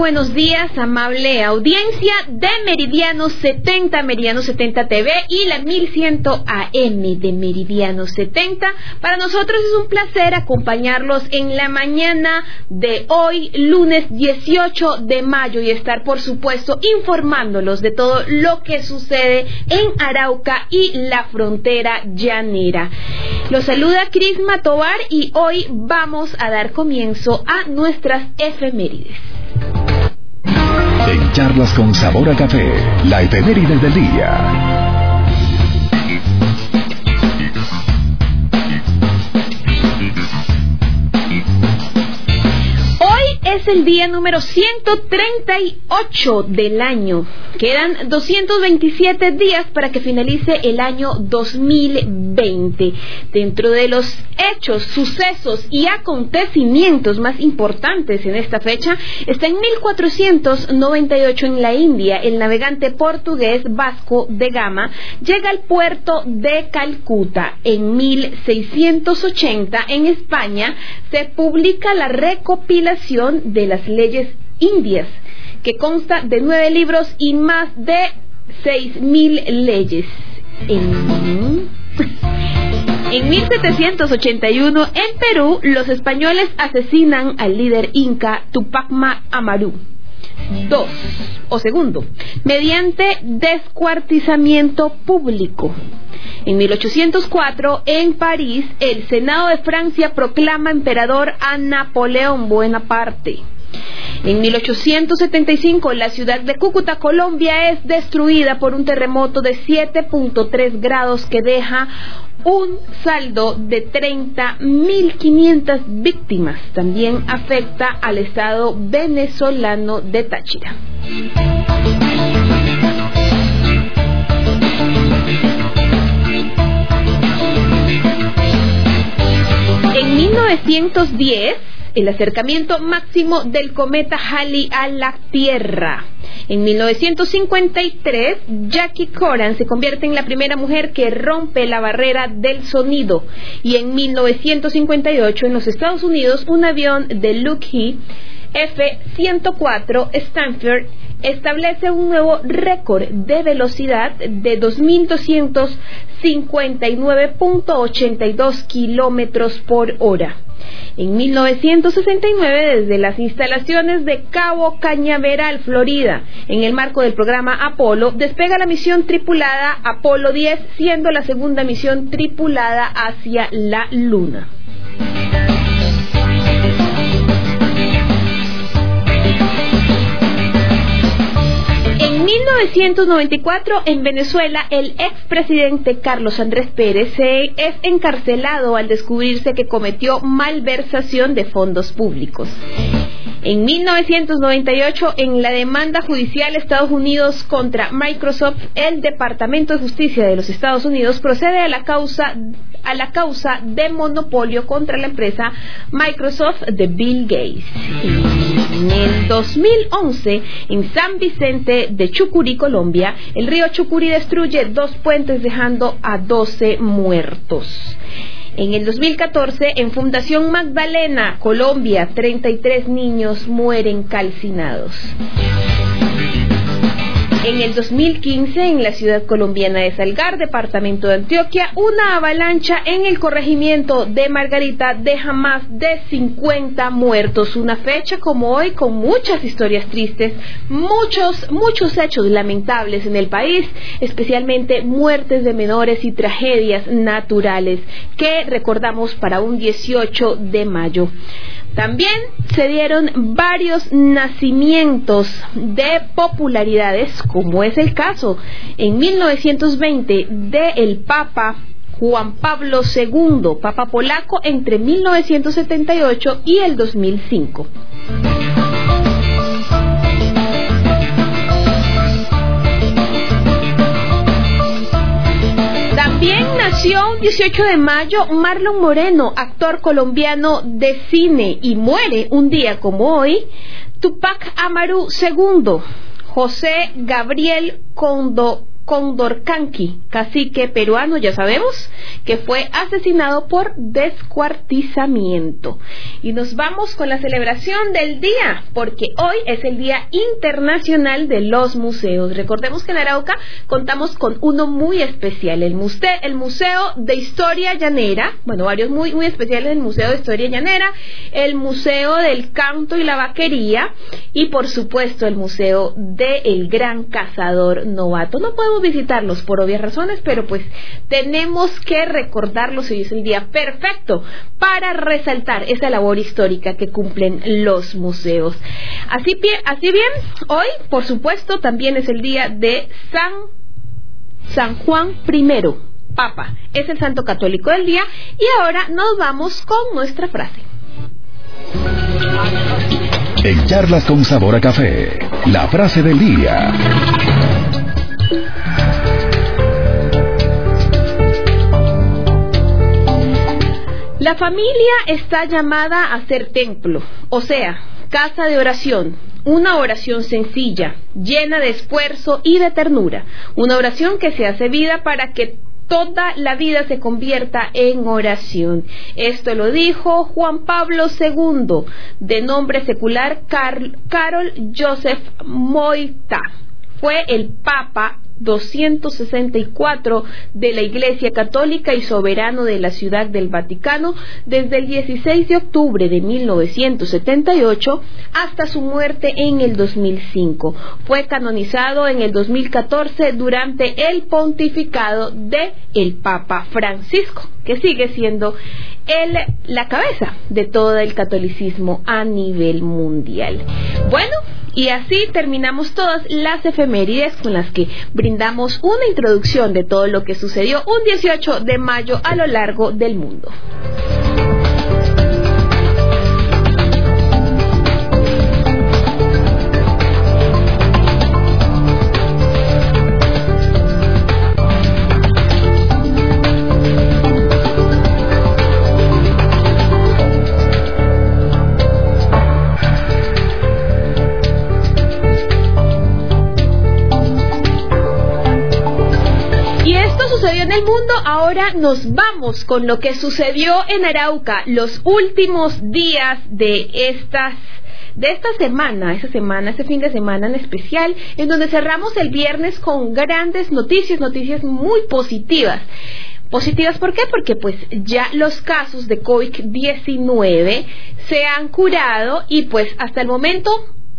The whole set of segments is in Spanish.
Buenos días, amable audiencia de Meridiano 70, Meridiano 70 TV y la 1100 AM de Meridiano 70. Para nosotros es un placer acompañarlos en la mañana de hoy, lunes 18 de mayo, y estar, por supuesto, informándolos de todo lo que sucede en Arauca y la frontera llanera. Los saluda Cris Matovar y hoy vamos a dar comienzo a nuestras efemérides. En charlas con sabor a café, la efeméride del día. Es el día número 138 del año. Quedan 227 días para que finalice el año 2020. Dentro de los hechos, sucesos y acontecimientos más importantes en esta fecha, está en 1498 en la India, el navegante portugués Vasco de Gama llega al puerto de Calcuta. En 1680 en España se publica la recopilación de las leyes indias, que consta de nueve libros y más de seis mil leyes. En... En 1781, en Perú, los españoles asesinan al líder inca Tupac Amaru. Dos, o segundo, mediante descuartizamiento público. En 1804, en París, el Senado de Francia proclama emperador a Napoleón Bonaparte. En 1875, la ciudad de Cúcuta, Colombia, es destruida por un terremoto de 7.3 grados que deja un saldo de 30.500 víctimas. También afecta al estado venezolano de Táchira. En 1910, el acercamiento máximo del cometa Halley a la Tierra. En 1953, Jackie Coran se convierte en la primera mujer que rompe la barrera del sonido. Y en 1958, en los Estados Unidos, un avión de Lockheed F-104 Stanford establece un nuevo récord de velocidad de 2.259.82 kilómetros por hora. En 1969, desde las instalaciones de Cabo Cañaveral, Florida, en el marco del programa Apolo, despega la misión tripulada Apolo 10, siendo la segunda misión tripulada hacia la Luna. 1994, en Venezuela, el expresidente Carlos Andrés Pérez es encarcelado al descubrirse que cometió malversación de fondos públicos. En 1998, en la demanda judicial Estados Unidos contra Microsoft, el Departamento de Justicia de los Estados Unidos procede a la causa a la causa de monopolio contra la empresa Microsoft de Bill Gates. En el 2011, en San Vicente de Chucurí, Colombia, el río Chucurí destruye dos puentes dejando a 12 muertos. En el 2014, en Fundación Magdalena, Colombia, 33 niños mueren calcinados. En el 2015, en la ciudad colombiana de Salgar, departamento de Antioquia, una avalancha en el corregimiento de Margarita deja más de 50 muertos. Una fecha como hoy con muchas historias tristes, muchos, muchos hechos lamentables en el país, especialmente muertes de menores y tragedias naturales que recordamos para un 18 de mayo. También se dieron varios nacimientos de popularidades, como es el caso en 1920 de el Papa Juan Pablo II, Papa polaco, entre 1978 y el 2005. También nació un 18 de mayo Marlon Moreno, actor colombiano de cine, y muere un día como hoy Tupac Amaru II, José Gabriel Condo Condorcanqui, cacique peruano, ya sabemos, que fue asesinado por descuartizamiento. Y nos vamos con la celebración del día, porque hoy es el Día Internacional de los Museos. Recordemos que en Arauca contamos con uno muy especial, el, museo, de Historia Llanera, bueno, varios muy, muy especiales, el Museo de Historia Llanera, el Museo del Canto y la Vaquería, y por supuesto el Museo del Gran Cazador Novato. No podemos visitarlos por obvias razones, pero pues tenemos que recordarlos y es el día perfecto para resaltar esa labor histórica que cumplen los museos. Así, bien, hoy, por supuesto, también es el día de San, San Juan I. Papa, es el santo católico del día y ahora nos vamos con nuestra frase. En charlas con sabor a café, la frase del día. La familia está llamada a ser templo, o sea, casa de oración, una oración sencilla, llena de esfuerzo y de ternura, una oración que se hace vida para que toda la vida se convierta en oración. Esto lo dijo Juan Pablo II, de nombre secular Carol Joseph Moita. Fue el Papa 264 de la Iglesia Católica y soberano de la Ciudad del Vaticano desde el 16 de octubre de 1978 hasta su muerte en el 2005. Fue canonizado en el 2014 durante el pontificado de el Papa Francisco, que sigue siendo el, la cabeza de todo el catolicismo a nivel mundial. Bueno, y así terminamos todas las efemérides con las que brindamos una introducción de todo lo que sucedió un 18 de mayo a lo largo del mundo. Mundo, ahora nos vamos con lo que sucedió en Arauca los últimos días de estas de esta semana, esa semana, ese fin de semana en especial, en donde cerramos el viernes con grandes noticias, noticias muy positivas. Positivas, ¿por qué? Porque pues ya los casos de COVID-19 se han curado y pues hasta el momento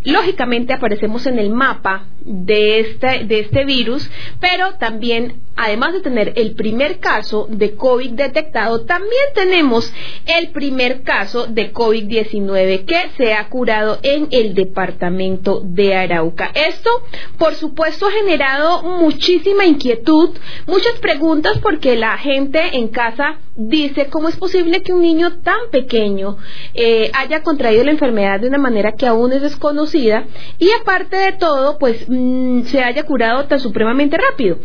lógicamente aparecemos en el mapa de este, de este virus, pero también, además de tener el primer caso de COVID detectado, también tenemos el primer caso de COVID-19 que se ha curado en el departamento de Arauca. Esto, por supuesto, ha generado muchísima inquietud, muchas preguntas porque la gente en casa dice cómo es posible que un niño tan pequeño eh, haya contraído la enfermedad de una manera que aún es desconocida y aparte de todo, pues Mm, se haya curado tan supremamente rápido.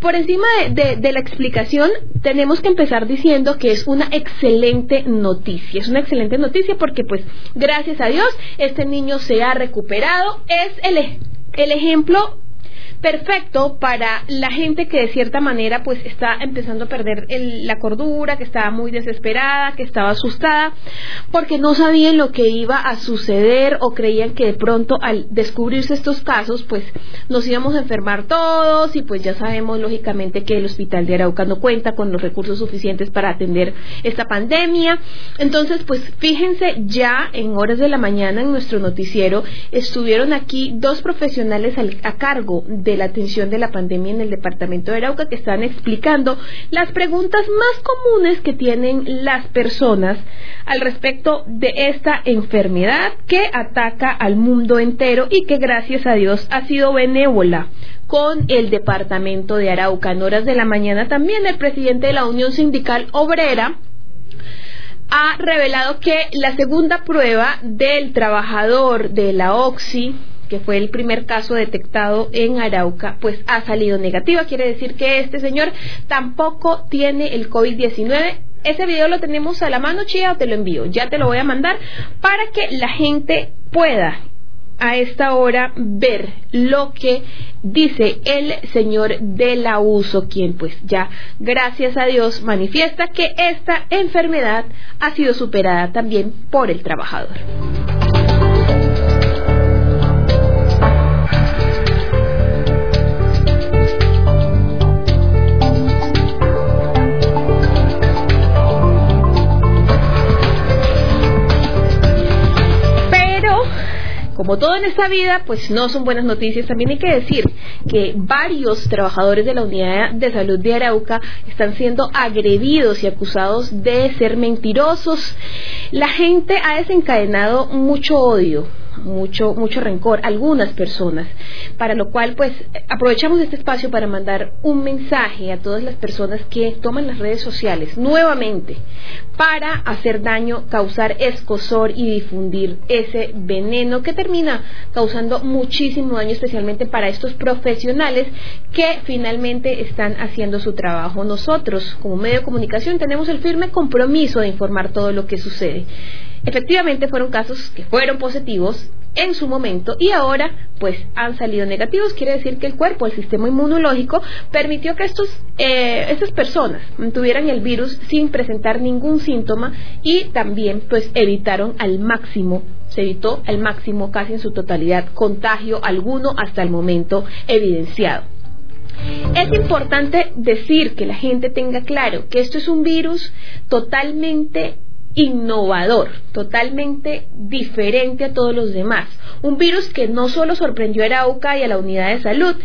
Por encima de, la explicación, tenemos que empezar diciendo que es una excelente noticia. Es una excelente noticia porque, pues, gracias a Dios, este niño se ha recuperado. Es el, el ejemplo perfecto para la gente que de cierta manera pues está empezando a perder la cordura, que estaba muy desesperada, que estaba asustada, porque no sabían lo que iba a suceder o creían que de pronto al descubrirse estos casos pues nos íbamos a enfermar todos y pues ya sabemos lógicamente que el hospital de Arauca no cuenta con los recursos suficientes para atender esta pandemia. Entonces pues fíjense ya en horas de la mañana en nuestro noticiero estuvieron aquí dos profesionales a cargo de la atención de la pandemia en el departamento de Arauca que están explicando las preguntas más comunes que tienen las personas al respecto de esta enfermedad que ataca al mundo entero y que gracias a Dios ha sido benévola con el departamento de Arauca. En horas de la mañana también el presidente de la Unión Sindical Obrera ha revelado que la segunda prueba del trabajador de la OXI que fue el primer caso detectado en Arauca, pues ha salido negativa. Quiere decir que este señor tampoco tiene el COVID-19. Ese video lo tenemos a la mano, Chía, o te lo envío. Ya te lo voy a mandar para que la gente pueda a esta hora ver lo que dice el señor de la uso, quien pues ya, gracias a Dios, manifiesta que esta enfermedad ha sido superada también por el trabajador. Como todo en esta vida, pues no son buenas noticias. También hay que decir que varios trabajadores de la unidad de salud de Arauca están siendo agredidos y acusados de ser mentirosos. La gente ha desencadenado mucho odio mucho, mucho rencor algunas personas, para lo cual pues aprovechamos este espacio para mandar un mensaje a todas las personas que toman las redes sociales nuevamente para hacer daño, causar escosor y difundir ese veneno que termina causando muchísimo daño, especialmente para estos profesionales que finalmente están haciendo su trabajo. Nosotros, como medio de comunicación, tenemos el firme compromiso de informar todo lo que sucede. Efectivamente fueron casos que fueron positivos en su momento y ahora pues han salido negativos. Quiere decir que el cuerpo, el sistema inmunológico, permitió que estos, eh, estas personas tuvieran el virus sin presentar ningún síntoma y también pues evitaron al máximo, se evitó al máximo casi en su totalidad contagio alguno hasta el momento evidenciado. Es importante decir que la gente tenga claro que esto es un virus totalmente innovador, totalmente diferente a todos los demás. Un virus que no solo sorprendió a Arauca y a la unidad de salud,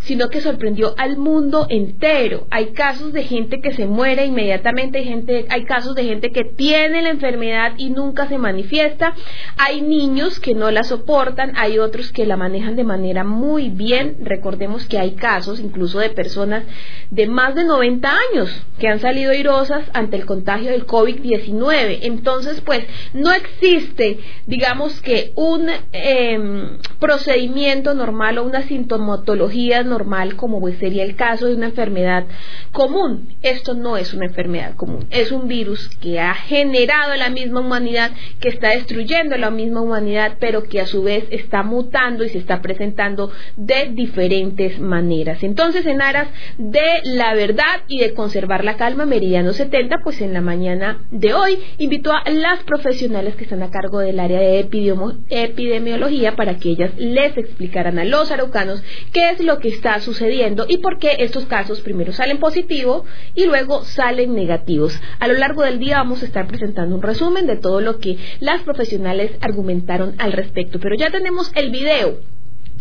sino que sorprendió al mundo entero. Hay casos de gente que se muere inmediatamente, hay, gente, hay casos de gente que tiene la enfermedad y nunca se manifiesta, hay niños que no la soportan, hay otros que la manejan de manera muy bien. Recordemos que hay casos incluso de personas de más de 90 años que han salido airosas ante el contagio del COVID-19. Entonces, pues, no existe, digamos que un em, procedimiento normal o una sintomatología normal como pues sería el caso de una enfermedad común. Esto no es una enfermedad común, es un virus que ha generado la misma humanidad, que está destruyendo la misma humanidad, pero que a su vez está mutando y se está presentando de diferentes maneras. Entonces, en aras de la verdad y de conservar la calma, Meridiano 70, pues en la mañana de hoy invitó a las profesionales que están a cargo del área de epidemiología para que ellas les explicaran a los araucanos qué es lo que está sucediendo y por qué estos casos primero salen positivos y luego salen negativos. A lo largo del día vamos a estar presentando un resumen de todo lo que las profesionales argumentaron al respecto. Pero ya tenemos el video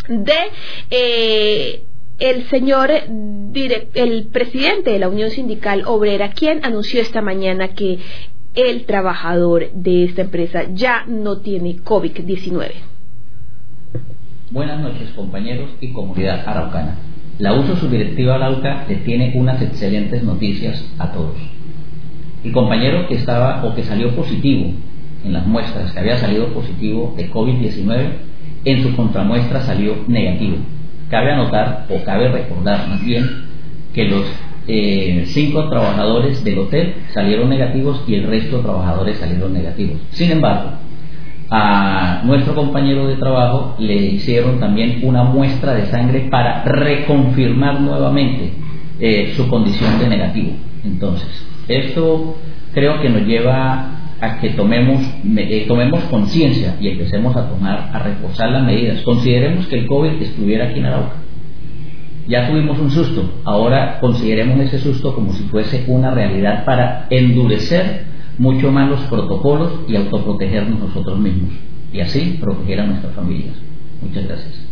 de eh, el señor el presidente de la Unión Sindical Obrera, quien anunció esta mañana que el trabajador de esta empresa ya no tiene COVID-19. Buenas noches, compañeros y comunidad araucana. La uso subdirectiva Arauca le tiene unas excelentes noticias a todos. El compañero que estaba o que salió positivo en las muestras, que había salido positivo de COVID-19, en su contramuestra salió negativo. Cabe anotar, o cabe recordar más bien, que los eh, cinco trabajadores del hotel salieron negativos y el resto de trabajadores salieron negativos. Sin embargo, a nuestro compañero de trabajo le hicieron también una muestra de sangre para reconfirmar nuevamente eh, su condición de negativo. Entonces, esto creo que nos lleva a que tomemos, eh, tomemos conciencia y empecemos a tomar, a reforzar las medidas. Consideremos que el COVID estuviera aquí en Arauca. Ya tuvimos un susto, ahora consideremos ese susto como si fuese una realidad para endurecer mucho más los protocolos y autoprotegernos nosotros mismos y así proteger a nuestras familias. Muchas gracias.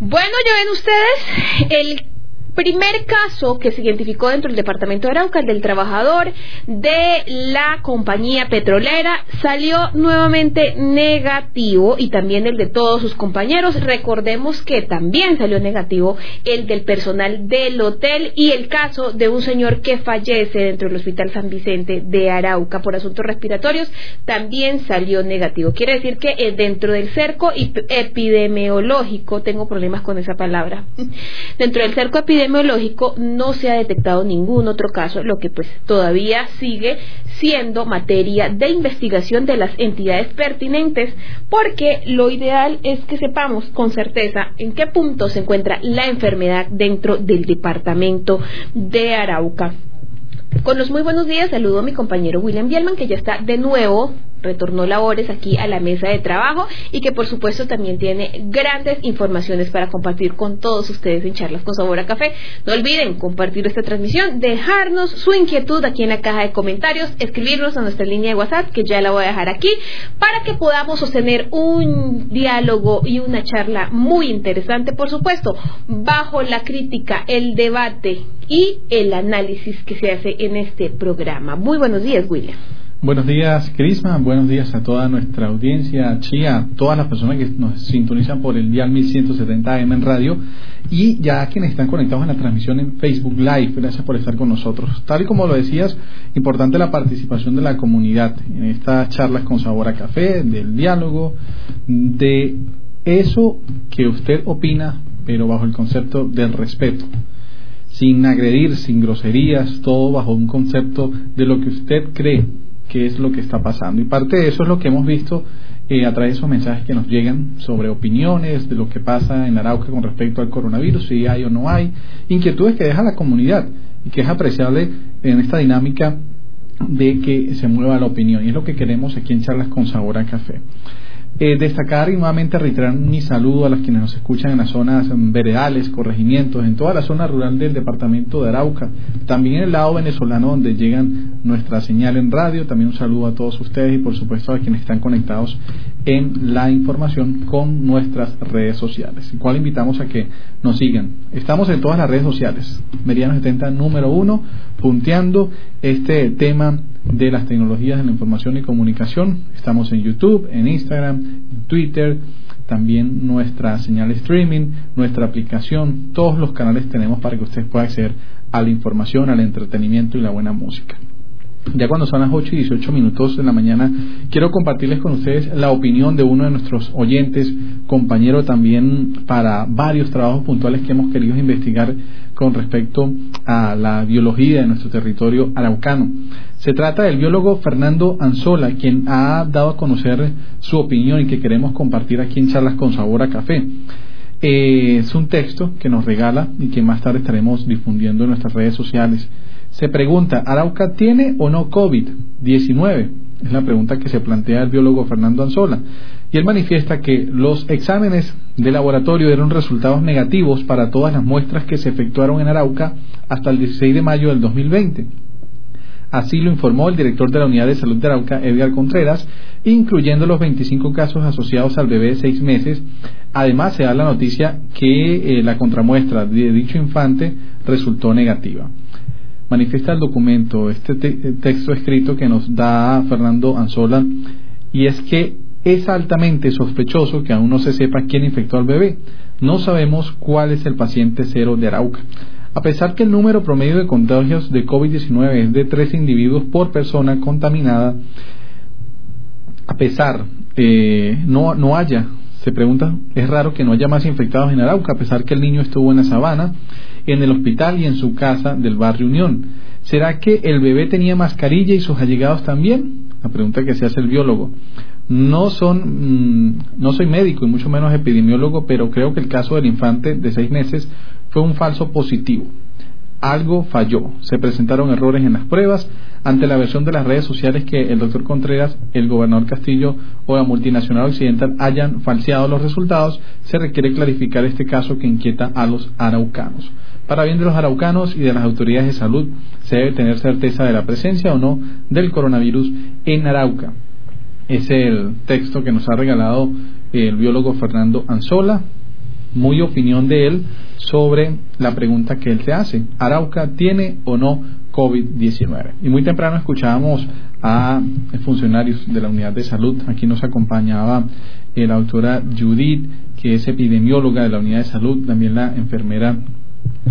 Bueno, ya ven ustedes, el primer caso que se identificó dentro del departamento de Arauca, el del trabajador de la compañía petrolera, salió nuevamente negativo y también el de todos sus compañeros. Recordemos que también salió negativo el del personal del hotel y el caso de un señor que fallece dentro del Hospital San Vicente de Arauca por asuntos respiratorios también salió negativo. Quiere decir que eh, dentro del cerco epidemiológico, tengo problemas con esa palabra, dentro del cerco epidemiológico epidemiológico no se ha detectado ningún otro caso, lo que pues todavía sigue siendo materia de investigación de las entidades pertinentes, porque lo ideal es que sepamos con certeza en qué punto se encuentra la enfermedad dentro del departamento de Arauca. Con los muy buenos días, saludo a mi compañero William Bielman, que ya está de nuevo retornó labores aquí a la mesa de trabajo y que por supuesto también tiene grandes informaciones para compartir con todos ustedes en charlas con sabor a café. No olviden compartir esta transmisión, dejarnos su inquietud aquí en la caja de comentarios, escribirnos a nuestra línea de WhatsApp que ya la voy a dejar aquí para que podamos sostener un diálogo y una charla muy interesante, por supuesto, bajo la crítica, el debate y el análisis que se hace en este programa. Muy buenos días, William. Buenos días, Crisma. Buenos días a toda nuestra audiencia, Chía, todas las personas que nos sintonizan por el dial 1170 AM en radio y ya quienes están conectados en la transmisión en Facebook Live. Gracias por estar con nosotros. Tal y como lo decías, importante la participación de la comunidad en estas charlas con sabor a café, del diálogo, de eso que usted opina, pero bajo el concepto del respeto sin agredir, sin groserías, todo bajo un concepto de lo que usted cree qué es lo que está pasando. Y parte de eso es lo que hemos visto eh, a través de esos mensajes que nos llegan sobre opiniones de lo que pasa en Arauca con respecto al coronavirus, si hay o no hay, inquietudes que deja la comunidad y que es apreciable en esta dinámica de que se mueva la opinión. Y es lo que queremos aquí en Charlas con Sabor a Café. Eh, destacar y nuevamente reiterar mi saludo a los quienes nos escuchan en las zonas veredales, corregimientos, en toda la zona rural del departamento de Arauca, también en el lado venezolano donde llegan nuestra señal en radio, también un saludo a todos ustedes y por supuesto a quienes están conectados en la información con nuestras redes sociales, cual invitamos a que nos sigan. Estamos en todas las redes sociales, Meridiano 70 número uno, punteando este tema de las tecnologías de la información y comunicación. Estamos en YouTube, en Instagram, en Twitter, también nuestra señal streaming, nuestra aplicación, todos los canales tenemos para que usted pueda acceder a la información, al entretenimiento y la buena música. Ya cuando son las 8 y 18 minutos de la mañana, quiero compartirles con ustedes la opinión de uno de nuestros oyentes, compañero también para varios trabajos puntuales que hemos querido investigar con respecto a la biología de nuestro territorio araucano. Se trata del biólogo Fernando Anzola, quien ha dado a conocer su opinión y que queremos compartir aquí en Charlas con Sabor a Café. Eh, es un texto que nos regala y que más tarde estaremos difundiendo en nuestras redes sociales se pregunta, ¿Arauca tiene o no COVID-19? Es la pregunta que se plantea el biólogo Fernando Anzola. Y él manifiesta que los exámenes de laboratorio dieron resultados negativos para todas las muestras que se efectuaron en Arauca hasta el 16 de mayo del 2020. Así lo informó el director de la Unidad de Salud de Arauca, Edgar Contreras, incluyendo los 25 casos asociados al bebé de seis meses. Además, se da la noticia que eh, la contramuestra de dicho infante resultó negativa manifiesta el documento, este texto escrito que nos da Fernando Anzola, y es que es altamente sospechoso que aún no se sepa quién infectó al bebé. No sabemos cuál es el paciente cero de Arauca. A pesar que el número promedio de contagios de COVID-19 es de tres individuos por persona contaminada, a pesar eh, no, no haya, se pregunta, es raro que no haya más infectados en Arauca, a pesar que el niño estuvo en la sabana, en el hospital y en su casa del barrio Unión. ¿Será que el bebé tenía mascarilla y sus allegados también? la pregunta que se hace el biólogo. No son, mm, no soy médico y mucho menos epidemiólogo, pero creo que el caso del infante de seis meses fue un falso positivo. Algo falló. Se presentaron errores en las pruebas ante la versión de las redes sociales que el doctor Contreras, el gobernador Castillo o la multinacional occidental hayan falseado los resultados. Se requiere clarificar este caso que inquieta a los araucanos. Para bien de los araucanos y de las autoridades de salud, se debe tener certeza de la presencia o no del coronavirus en Arauca. Es el texto que nos ha regalado el biólogo Fernando Anzola, muy opinión de él sobre la pregunta que él se hace. ¿Arauca tiene o no COVID-19? Y muy temprano escuchábamos a funcionarios de la unidad de salud. Aquí nos acompañaba la doctora Judith, que es epidemióloga de la unidad de salud, también la enfermera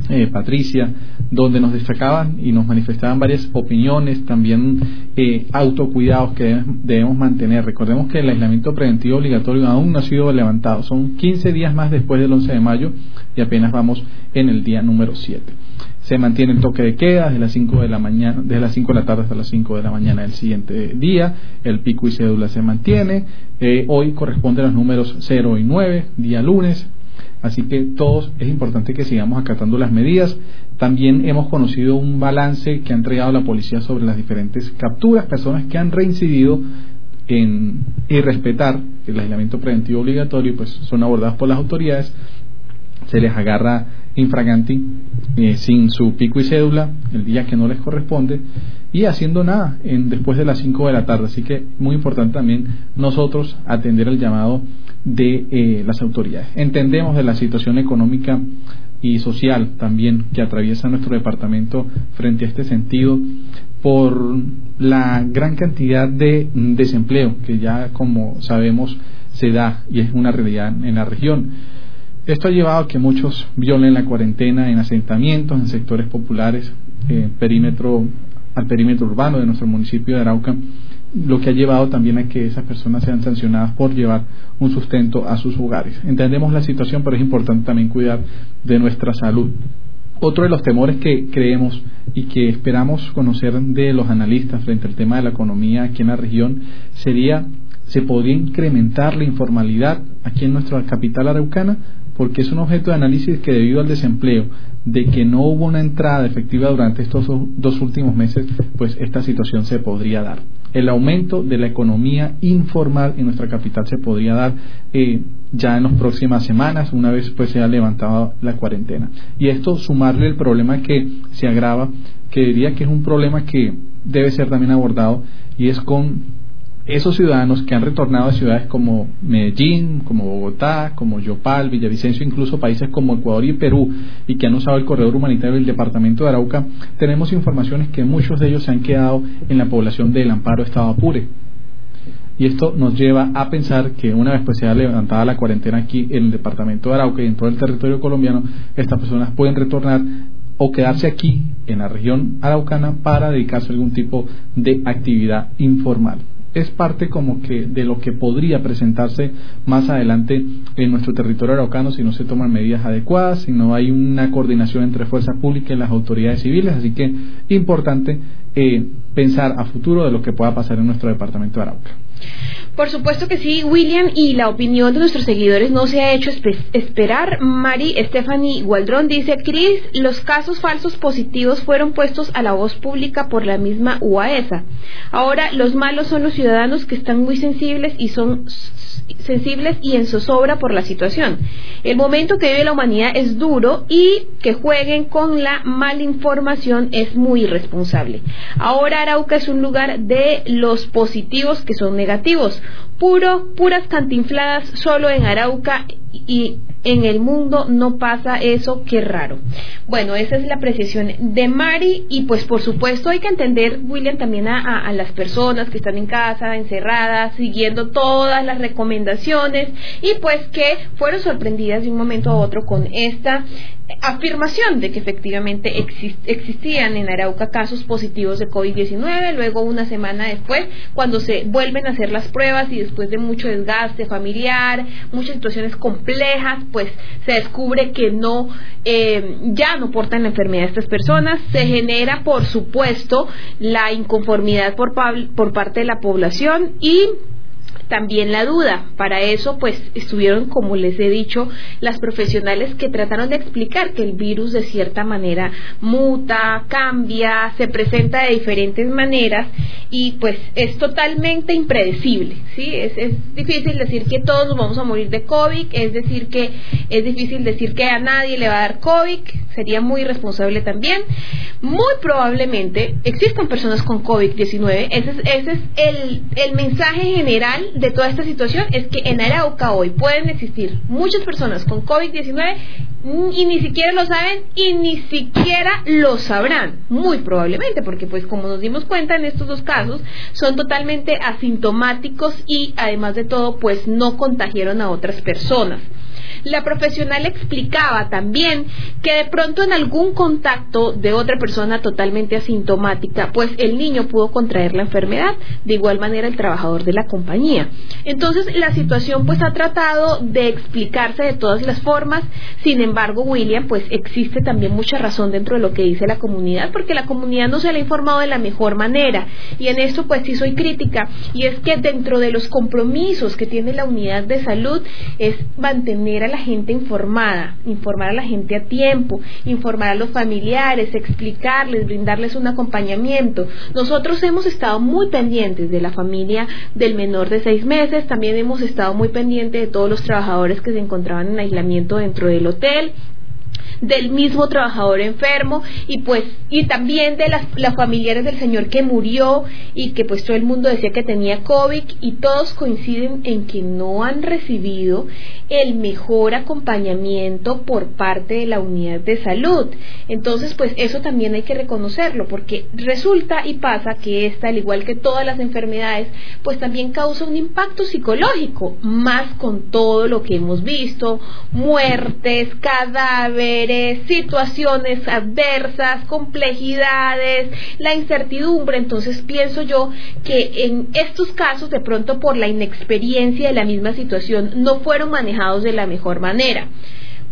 eh, Patricia, donde nos destacaban y nos manifestaban varias opiniones, también eh, autocuidados que debemos mantener. Recordemos que el aislamiento preventivo obligatorio aún no ha sido levantado, son 15 días más después del 11 de mayo y apenas vamos en el día número 7. Se mantiene el toque de queda desde las 5 de la mañana, desde las 5 de la tarde hasta las 5 de la mañana del siguiente día. El pico y cédula se mantiene. Eh, hoy corresponden los números 0 y 9, día lunes. Así que todos es importante que sigamos acatando las medidas. También hemos conocido un balance que ha entregado la policía sobre las diferentes capturas, personas que han reincidido en irrespetar el aislamiento preventivo obligatorio, pues son abordadas por las autoridades, se les agarra infraganti eh, sin su pico y cédula el día que no les corresponde y haciendo nada en, después de las 5 de la tarde. Así que muy importante también nosotros atender el llamado de eh, las autoridades. Entendemos de la situación económica y social también que atraviesa nuestro departamento frente a este sentido por la gran cantidad de desempleo que ya como sabemos se da y es una realidad en la región. Esto ha llevado a que muchos violen la cuarentena en asentamientos, en sectores populares, en perímetro, al perímetro urbano de nuestro municipio de Arauca, lo que ha llevado también a que esas personas sean sancionadas por llevar un sustento a sus hogares. Entendemos la situación, pero es importante también cuidar de nuestra salud. Otro de los temores que creemos y que esperamos conocer de los analistas frente al tema de la economía aquí en la región sería, ¿se podría incrementar la informalidad aquí en nuestra capital araucana? Porque es un objeto de análisis que debido al desempleo, de que no hubo una entrada efectiva durante estos dos últimos meses, pues esta situación se podría dar. El aumento de la economía informal en nuestra capital se podría dar eh, ya en las próximas semanas, una vez pues se ha levantado la cuarentena. Y esto sumarle el problema que se agrava, que diría que es un problema que debe ser también abordado, y es con esos ciudadanos que han retornado a ciudades como Medellín, como Bogotá, como Yopal, Villavicencio, incluso países como Ecuador y Perú, y que han usado el corredor humanitario del departamento de Arauca, tenemos informaciones que muchos de ellos se han quedado en la población del Amparo Estado Apure. Y esto nos lleva a pensar que una vez pues sea levantada la cuarentena aquí en el departamento de Arauca y en todo el territorio colombiano, estas personas pueden retornar o quedarse aquí en la región araucana para dedicarse a algún tipo de actividad informal es parte como que de lo que podría presentarse más adelante en nuestro territorio araucano si no se toman medidas adecuadas, si no hay una coordinación entre fuerzas públicas y las autoridades civiles. Así que importante eh, pensar a futuro de lo que pueda pasar en nuestro departamento de Arauca. Por supuesto que sí, William, y la opinión de nuestros seguidores no se ha hecho esperar. Mari Stephanie Waldron dice, Cris, los casos falsos positivos fueron puestos a la voz pública por la misma UAESA. Ahora los malos son los ciudadanos que están muy sensibles y son sensibles y en zozobra por la situación. El momento que vive la humanidad es duro y que jueguen con la malinformación es muy irresponsable. Ahora Arauca es un lugar de los positivos que son negativos. Puro, puras cantinfladas solo en Arauca y en el mundo no pasa eso, qué raro. Bueno, esa es la apreciación de Mari y pues por supuesto hay que entender, William, también a, las personas que están en casa, encerradas, siguiendo todas las recomendaciones y pues que fueron sorprendidas de un momento a otro con esta afirmación de que efectivamente existían en Arauca casos positivos de COVID-19. Luego, una semana después, cuando se vuelven a hacer las pruebas y después de mucho desgaste familiar, muchas situaciones complejas, pues se descubre que no, eh, ya no portan la enfermedad estas personas. Se genera, por supuesto, la inconformidad por parte de la población y también la duda. Para eso, pues, estuvieron, como les he dicho, las profesionales que trataron de explicar que el virus de cierta manera muta, cambia, se presenta de diferentes maneras y pues es totalmente impredecible, ¿sí? Es, es difícil decir que todos nos vamos a morir de COVID, es decir que es difícil decir que a nadie le va a dar COVID, sería muy irresponsable también. Muy probablemente existan personas con COVID-19, ese es, ese es el, el mensaje general de toda esta situación es que en Arauca hoy pueden existir muchas personas con COVID-19 y ni siquiera lo saben y ni siquiera lo sabrán, muy probablemente, porque pues como nos dimos cuenta en estos dos casos, son totalmente asintomáticos y además de todo pues no contagiaron a otras personas. La profesional explicaba también que de pronto en algún contacto de otra persona totalmente asintomática, pues el niño pudo contraer la enfermedad, de igual manera el trabajador de la compañía. Entonces la situación pues ha tratado de explicarse de todas las formas, sin embargo William pues existe también mucha razón dentro de lo que dice la comunidad, porque la comunidad no se le ha informado de la mejor manera. Y en esto pues sí soy crítica. Y es que dentro de los compromisos que tiene la unidad de salud es mantener a la gente informada, informar a la gente a tiempo, informar a los familiares, explicarles, brindarles un acompañamiento. Nosotros hemos estado muy pendientes de la familia del menor de seis meses, también hemos estado muy pendientes de todos los trabajadores que se encontraban en aislamiento dentro del hotel, del mismo trabajador enfermo y pues y también de las, las, familiares del señor que murió y que pues todo el mundo decía que tenía COVID y todos coinciden en que no han recibido el mejor acompañamiento por parte de la unidad de salud. Entonces pues eso también hay que reconocerlo porque resulta y pasa que esta al igual que todas las enfermedades pues también causa un impacto psicológico más con todo lo que hemos visto muertes cadáveres situaciones adversas, complejidades, la incertidumbre. Entonces pienso yo que en estos casos, de pronto por la inexperiencia de la misma situación, no fueron manejados de la mejor manera.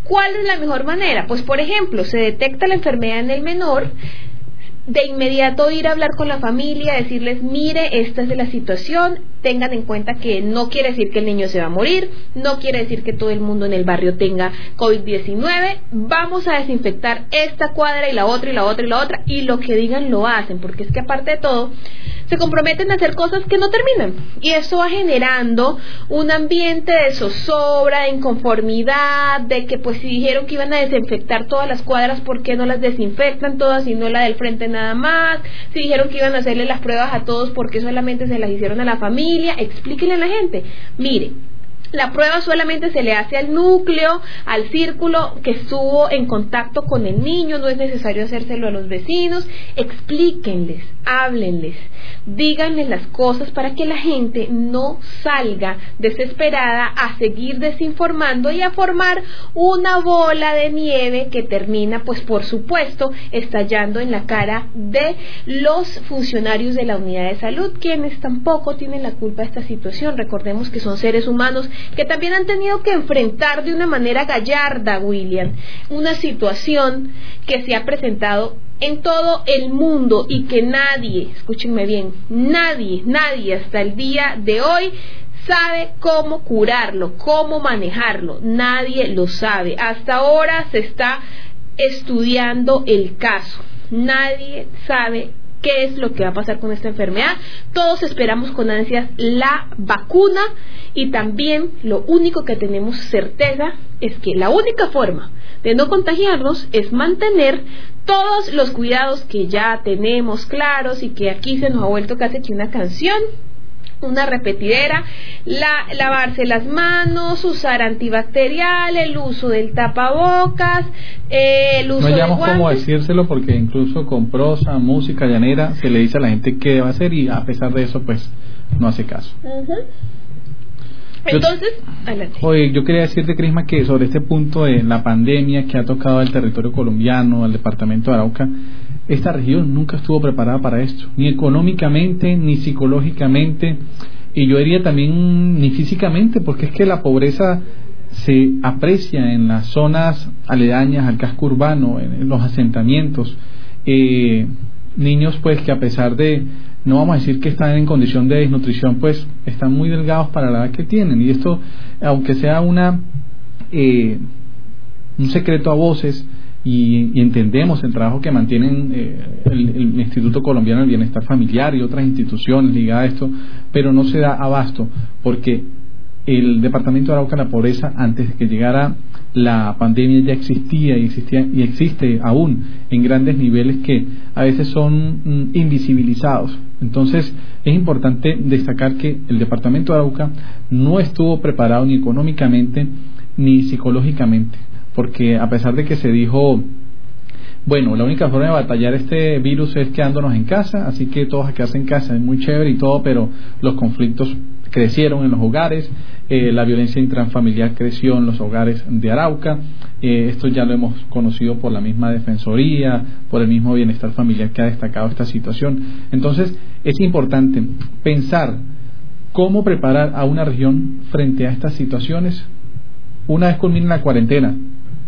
¿Cuál es la mejor manera? Pues por ejemplo, se detecta la enfermedad en el menor, de inmediato ir a hablar con la familia, decirles, mire, esta es la situación, tengan en cuenta que no quiere decir que el niño se va a morir, no quiere decir que todo el mundo en el barrio tenga COVID-19, vamos a desinfectar esta cuadra y la otra y la otra y la otra, y lo que digan lo hacen, porque es que aparte de todo, se comprometen a hacer cosas que no terminan, y eso va generando un ambiente de zozobra, de inconformidad, de que pues si dijeron que iban a desinfectar todas las cuadras, ¿por qué no las desinfectan todas y no la del frente nada más? Si dijeron que iban a hacerle las pruebas a todos, ¿por qué solamente se las hicieron a la familia? explíquenle a la gente, mire, la prueba solamente se le hace al núcleo, al círculo que estuvo en contacto con el niño, no es necesario hacérselo a los vecinos. Explíquenles, háblenles, díganles las cosas para que la gente no salga desesperada a seguir desinformando y a formar una bola de nieve que termina, pues por supuesto, estallando en la cara de los funcionarios de la unidad de salud, quienes tampoco tienen la culpa de esta situación. Recordemos que son seres humanos que también han tenido que enfrentar de una manera gallarda, William, una situación que se ha presentado en todo el mundo y que nadie, escúchenme bien, nadie, nadie hasta el día de hoy sabe cómo curarlo, cómo manejarlo, nadie lo sabe. Hasta ahora se está estudiando el caso. Nadie sabe qué es lo que va a pasar con esta enfermedad. Todos esperamos con ansias la vacuna y también lo único que tenemos certeza es que la única forma de no contagiarnos es mantener todos los cuidados que ya tenemos claros y que aquí se nos ha vuelto casi una canción una repetidera, la, lavarse las manos, usar antibacterial, el uso del tapabocas, eh, el uso no de guantes. cómo decírselo porque incluso con prosa, música llanera se le dice a la gente qué debe hacer y a pesar de eso pues no hace caso. Entonces, adelante. Oye, yo quería decirte, Crisma, que sobre este punto de la pandemia que ha tocado al territorio colombiano, al departamento de Arauca, esta región nunca estuvo preparada para esto, ni económicamente, ni psicológicamente, y yo diría también ni físicamente, porque es que la pobreza se aprecia en las zonas aledañas al casco urbano, en, los asentamientos. Eh, niños pues que a pesar de, no vamos a decir que están en condición de desnutrición, pues están muy delgados para la edad que tienen. Y esto, aunque sea una eh, un secreto a voces, y, entendemos el trabajo que mantienen eh, el, Instituto Colombiano del Bienestar Familiar y otras instituciones ligadas a esto, pero no se da abasto porque el departamento de Arauca la pobreza antes de que llegara la pandemia ya existía y existía y existe aún en grandes niveles que a veces son mm, invisibilizados. Entonces es importante destacar que el departamento de Arauca no estuvo preparado ni económicamente ni psicológicamente porque a pesar de que se dijo, bueno, la única forma de batallar este virus es quedándonos en casa, así que todos a quedarse en casa, es muy chévere y todo, pero los conflictos crecieron en los hogares, eh, la violencia intrafamiliar creció en los hogares de Arauca, eh, esto ya lo hemos conocido por la misma Defensoría, por el mismo bienestar familiar que ha destacado esta situación. Entonces, es importante pensar cómo preparar a una región frente a estas situaciones una vez culmine la cuarentena,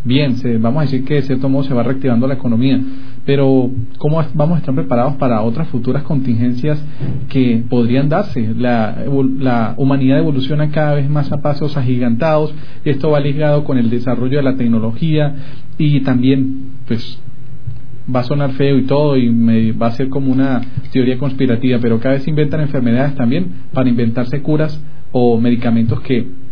bien, se, vamos a decir que de cierto modo se va reactivando la economía, pero ¿cómo vamos a estar preparados para otras futuras contingencias que podrían darse? La, la humanidad evoluciona cada vez más a pasos agigantados, esto va ligado con el desarrollo de la tecnología y también, pues, va a sonar feo y todo y me, va a ser como una teoría conspirativa, pero cada vez se inventan enfermedades también para inventarse curas o medicamentos que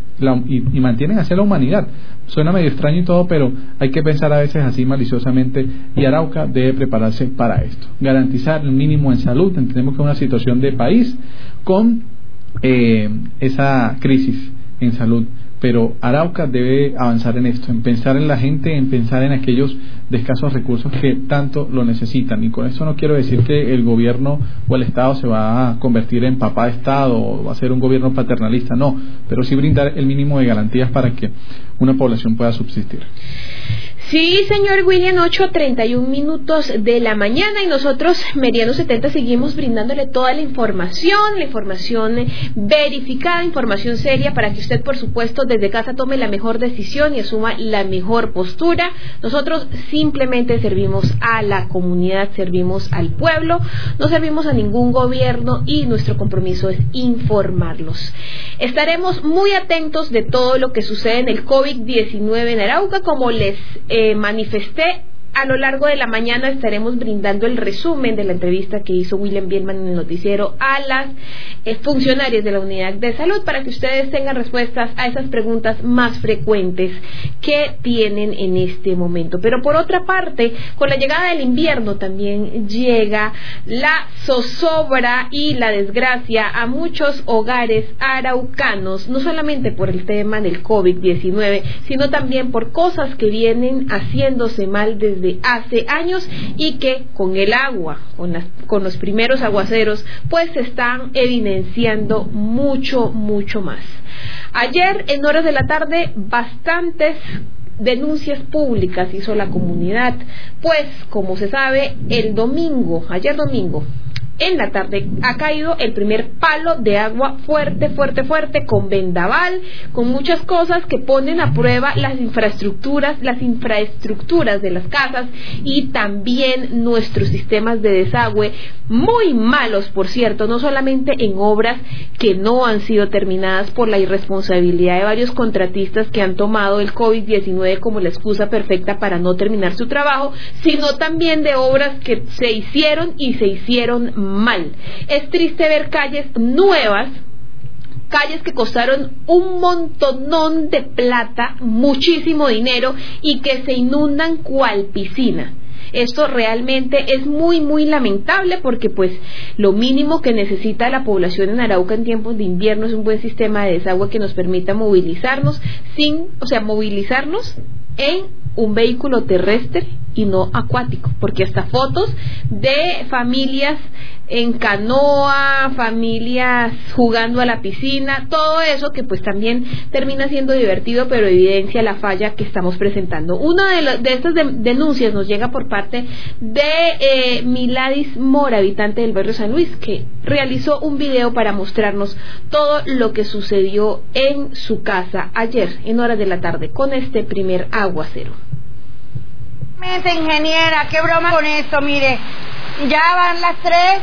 y, mantienen hacia la humanidad. Suena medio extraño y todo, pero hay que pensar a veces así maliciosamente y Arauca debe prepararse para esto. Garantizar el mínimo en salud. Entendemos que es una situación de país con eh, esa crisis en salud pero Arauca debe avanzar en esto, en pensar en la gente, en pensar en aquellos de escasos recursos que tanto lo necesitan. Y con esto no quiero decir que el gobierno o el Estado se va a convertir en papá de Estado o va a ser un gobierno paternalista, no, pero sí brindar el mínimo de garantías para que una población pueda subsistir. Sí, señor William, 8.31 minutos de la mañana y nosotros, Meriano 70, seguimos brindándole toda la información, la información verificada, información seria para que usted, por supuesto, desde casa tome la mejor decisión y asuma la mejor postura. Nosotros simplemente servimos a la comunidad, servimos al pueblo, no servimos a ningún gobierno y nuestro compromiso es informarlos. Estaremos muy atentos de todo lo que sucede en el COVID-19 en Arauca, como les eh, manifesté a lo largo de la mañana estaremos brindando el resumen de la entrevista que hizo William Bielman en el noticiero a las eh, funcionarias de la unidad de salud para que ustedes tengan respuestas a esas preguntas más frecuentes que tienen en este momento. Pero por otra parte, con la llegada del invierno también llega la zozobra y la desgracia a muchos hogares araucanos, no solamente por el tema del COVID-19, sino también por cosas que vienen haciéndose mal desde de hace años y que con el agua, con, con los primeros aguaceros, pues se están evidenciando mucho, mucho más. Ayer, en horas de la tarde, bastantes denuncias públicas hizo la comunidad, pues como se sabe, el domingo, ayer domingo, en la tarde ha caído el primer palo de agua fuerte, fuerte, fuerte, con vendaval, con muchas cosas que ponen a prueba las infraestructuras, las infraestructuras de las casas y también nuestros sistemas de desagüe, muy malos, por cierto, no solamente en obras que no han sido terminadas por la irresponsabilidad de varios contratistas que han tomado el COVID-19 como la excusa perfecta para no terminar su trabajo, sino también de obras que se hicieron y se hicieron mal. Es triste ver calles nuevas calles que costaron un montonón de plata, muchísimo dinero y que se inundan cual piscina. Esto realmente es muy, muy lamentable porque pues lo mínimo que necesita la población en Arauca en tiempos de invierno es un buen sistema de desagüe que nos permita movilizarnos sin, o sea, movilizarnos en un vehículo terrestre y no acuático, porque hasta fotos de familias en canoa, familias jugando a la piscina, todo eso que pues también termina siendo divertido, pero evidencia la falla que estamos presentando. Una de, de estas denuncias nos llega por parte de eh, Miladis Mora, habitante del barrio San Luis, que realizó un video para mostrarnos todo lo que sucedió en su casa ayer en horas de la tarde con este primer aguacero. Ingeniera, qué broma con esto, mire, ya van las tres,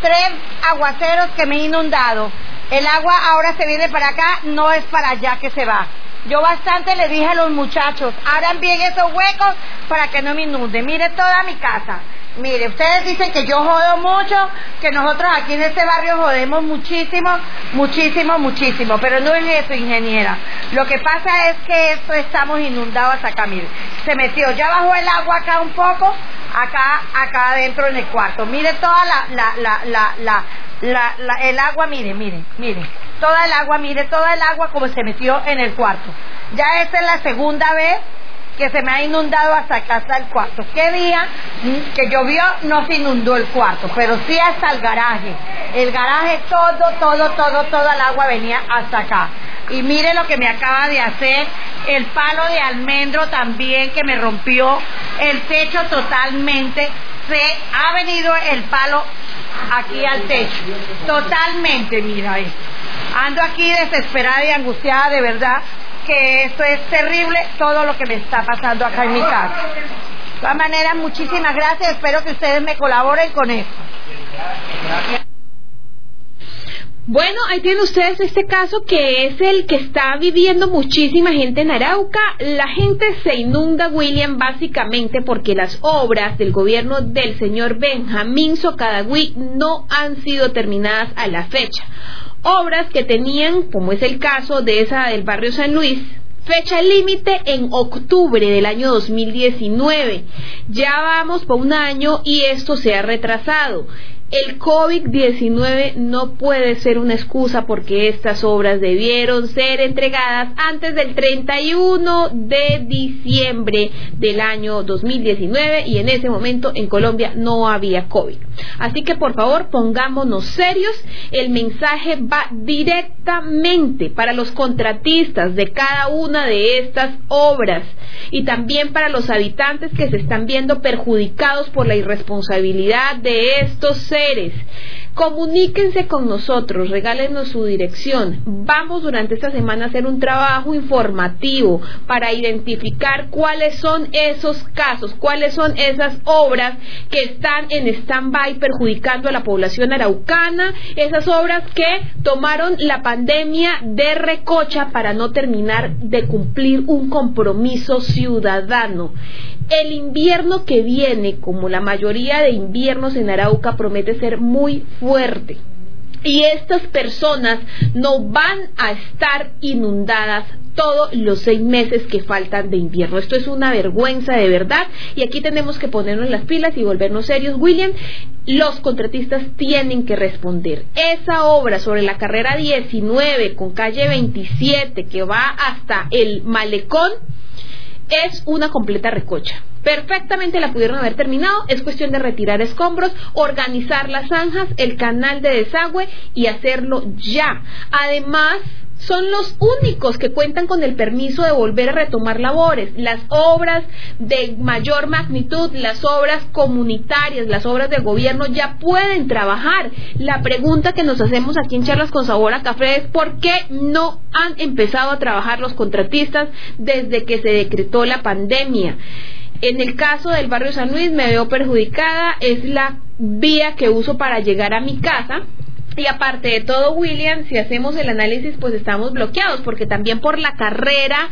tres aguaceros que me he inundado. El agua ahora se viene para acá, no es para allá que se va. Yo bastante le dije a los muchachos, abran bien esos huecos para que no me inunde. Mire toda mi casa. Mire, ustedes dicen que yo jodo mucho, que nosotros aquí en este barrio jodemos muchísimo, muchísimo, muchísimo, pero no es eso, ingeniera. Lo que pasa es que esto estamos inundados hasta acá, mire. Se metió, ya bajó el agua acá un poco, acá, acá adentro en el cuarto. Mire toda la, la, la, la, la, la, el agua, mire, mire, mire. Toda el agua, mire, toda el agua como se metió en el cuarto. Ya esta es la segunda vez que se me ha inundado hasta casa el cuarto. ¿Qué día mm, que llovió no se inundó el cuarto? Pero sí hasta el garaje. El garaje todo, todo, todo, todo el agua venía hasta acá. Y mire lo que me acaba de hacer el palo de almendro también que me rompió el techo totalmente. Se ha venido el palo aquí al techo. Totalmente, mira esto. Ando aquí desesperada y angustiada de verdad que esto es terrible, todo lo que me está pasando acá en mi casa. De todas maneras, muchísimas gracias, espero que ustedes me colaboren con esto. Bueno, ahí tienen ustedes este caso que es el que está viviendo muchísima gente en Arauca. La gente se inunda, William, básicamente porque las obras del gobierno del señor Benjamín Socadagüí no han sido terminadas a la fecha obras que tenían, como es el caso de esa del barrio San Luis, fecha límite en octubre del año 2019. Ya vamos por un año y esto se ha retrasado. El COVID-19 no puede ser una excusa porque estas obras debieron ser entregadas antes del 31 de diciembre del año 2019 y en ese momento en Colombia no había COVID. Así que por favor pongámonos serios. El mensaje va directamente para los contratistas de cada una de estas obras y también para los habitantes que se están viendo perjudicados por la irresponsabilidad de estos seres mujeres. Comuníquense con nosotros, regálenos su dirección. Vamos durante esta semana a hacer un trabajo informativo para identificar cuáles son esos casos, cuáles son esas obras que están en stand-by perjudicando a la población araucana, esas obras que tomaron la pandemia de recocha para no terminar de cumplir un compromiso ciudadano. El invierno que viene, como la mayoría de inviernos en Arauca, promete ser muy fuerte. Y estas personas no van a estar inundadas todos los seis meses que faltan de invierno. Esto es una vergüenza de verdad y aquí tenemos que ponernos las pilas y volvernos serios. William, los contratistas tienen que responder. Esa obra sobre la carrera 19 con calle 27 que va hasta el malecón es una completa recocha. Perfectamente la pudieron haber terminado, es cuestión de retirar escombros, organizar las zanjas, el canal de desagüe y hacerlo ya. Además, son los únicos que cuentan con el permiso de volver a retomar labores. Las obras de mayor magnitud, las obras comunitarias, las obras del gobierno ya pueden trabajar. La pregunta que nos hacemos aquí en Charlas con Sabor a Café es ¿por qué no han empezado a trabajar los contratistas desde que se decretó la pandemia? En el caso del barrio San Luis me veo perjudicada, es la vía que uso para llegar a mi casa y aparte de todo, William, si hacemos el análisis, pues estamos bloqueados, porque también por la carrera,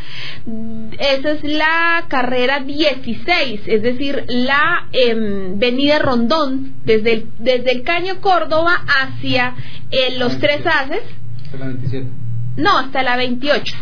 esa es la carrera 16, es decir, la eh, Avenida Rondón, desde el, desde el Caño Córdoba hacia eh, los Tres Haces. Hasta la 27. No, hasta la 28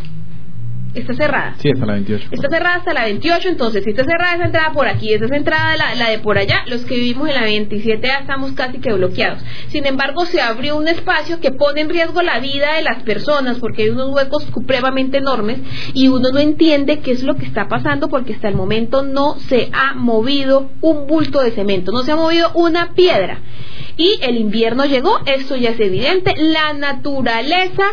Está cerrada. Sí, hasta la 28. Está cerrada hasta la 28, entonces si está cerrada esa entrada por aquí, esa es entrada la, la de por allá, los que vivimos en la 27 ya estamos casi que bloqueados. Sin embargo, se abrió un espacio que pone en riesgo la vida de las personas porque hay unos huecos supremamente enormes y uno no entiende qué es lo que está pasando porque hasta el momento no se ha movido un bulto de cemento, no se ha movido una piedra. Y el invierno llegó, esto ya es evidente, la naturaleza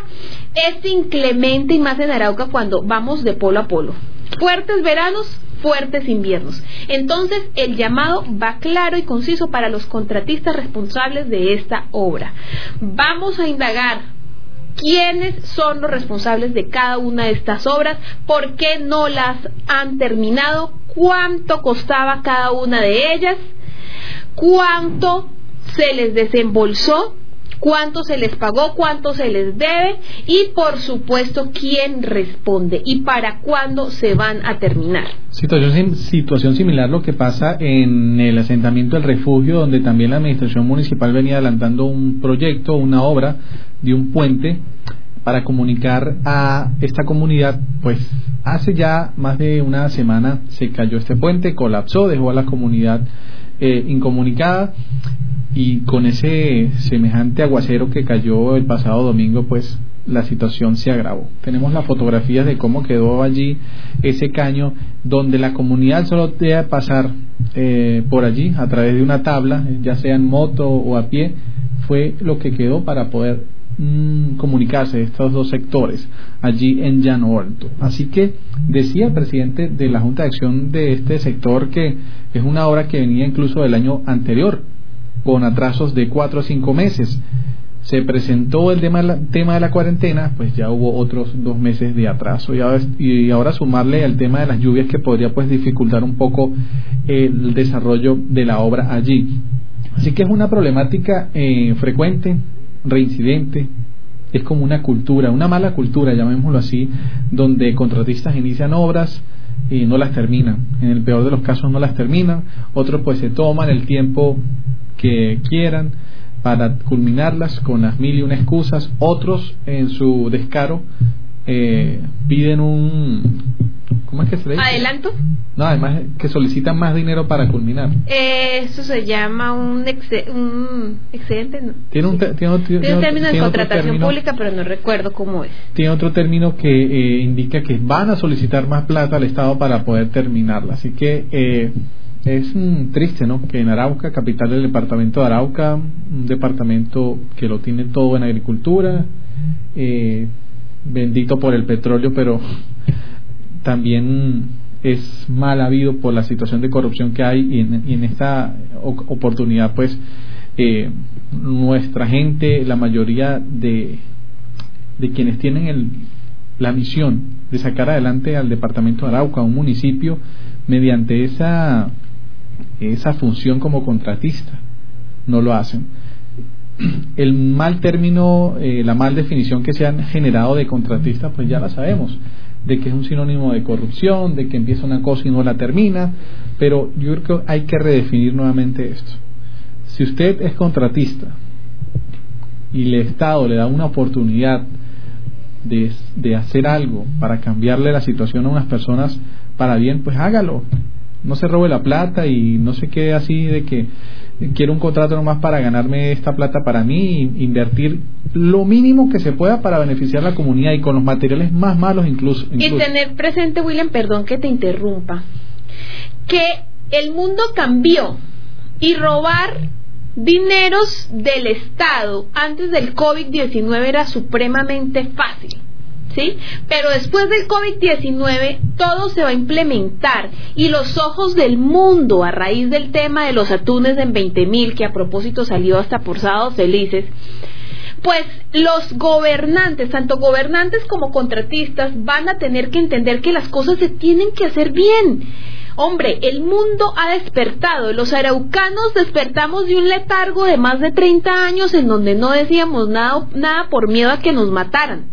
es inclemente y más en Arauca cuando vamos de polo a polo. Fuertes veranos, fuertes inviernos. Entonces, el llamado va claro y conciso para los contratistas responsables de esta obra. Vamos a indagar quiénes son los responsables de cada una de estas obras, por qué no las han terminado, cuánto costaba cada una de ellas, cuánto se les desembolsó, cuánto se les pagó, cuánto se les debe y por supuesto quién responde y para cuándo se van a terminar. Situación, situación similar lo que pasa en el asentamiento del refugio, donde también la administración municipal venía adelantando un proyecto, una obra de un puente para comunicar a esta comunidad, pues hace ya más de una semana se cayó este puente, colapsó, dejó a la comunidad eh, incomunicada y con ese semejante aguacero que cayó el pasado domingo, pues la situación se agravó. Tenemos las fotografías de cómo quedó allí ese caño, donde la comunidad solo debe pasar eh, por allí a través de una tabla, ya sea en moto o a pie, fue lo que quedó para poder mm, comunicarse estos dos sectores allí en Llano Alto. Así que decía el presidente de la Junta de Acción de este sector que es una obra que venía incluso del año anterior, con atrasos de cuatro o cinco meses. Se presentó el tema, de la cuarentena, pues ya hubo otros dos meses de atraso y ahora, y ahora sumarle el tema de las lluvias que podría pues dificultar un poco el desarrollo de la obra allí. Así que es una problemática eh, frecuente, reincidente, es como una cultura, una mala cultura, llamémoslo así, donde contratistas inician obras y no las terminan. En el peor de los casos no las terminan, otros pues se toman el tiempo que quieran para culminarlas con las mil y una excusas. Otros, en su descaro, eh, piden un. ¿Cómo es que se le dice? ¿Adelanto? No, además que solicitan más dinero para culminar. Eh, eso se llama un, un excedente. ¿no? Tiene un, te, tiene, tiene, tiene un término de contratación término. pública, pero no recuerdo cómo es. Tiene otro término que eh, indica que van a solicitar más plata al Estado para poder terminarla. Así que eh, es mm, triste, ¿no? Que en Arauca, capital del departamento de Arauca, un departamento que lo tiene todo en agricultura, eh, bendito por el petróleo, pero también es mal habido por la situación de corrupción que hay y en, esta oportunidad, pues, eh, nuestra gente, la mayoría de, de quienes tienen el, la misión de sacar adelante al departamento de Arauca, un municipio, mediante esa, esa función como contratista, no lo hacen. El mal término, eh, la mal definición que se han generado de contratista, pues ya la sabemos, de que es un sinónimo de corrupción, de que empieza una cosa y no la termina, pero yo creo que hay que redefinir nuevamente esto. Si usted es contratista y el Estado le da una oportunidad de, de hacer algo para cambiarle la situación a unas personas para bien, pues hágalo. No se robe la plata y no se quede así de que quiero un contrato nomás para ganarme esta plata para mí, e invertir lo mínimo que se pueda para beneficiar a la comunidad y con los materiales más malos incluso. Y incluso. tener presente, William, perdón que te interrumpa, que el mundo cambió y robar dineros del Estado antes del COVID-19 era supremamente fácil. ¿Sí? Pero después del COVID-19 todo se va a implementar y los ojos del mundo a raíz del tema de los atunes en 20 mil que a propósito salió hasta por sábados felices pues los gobernantes, tanto gobernantes como contratistas, van a tener que entender que las cosas se tienen que hacer bien. Hombre, el mundo ha despertado. Los araucanos despertamos de un letargo de más de 30 años en donde no decíamos nada, nada por miedo a que nos mataran.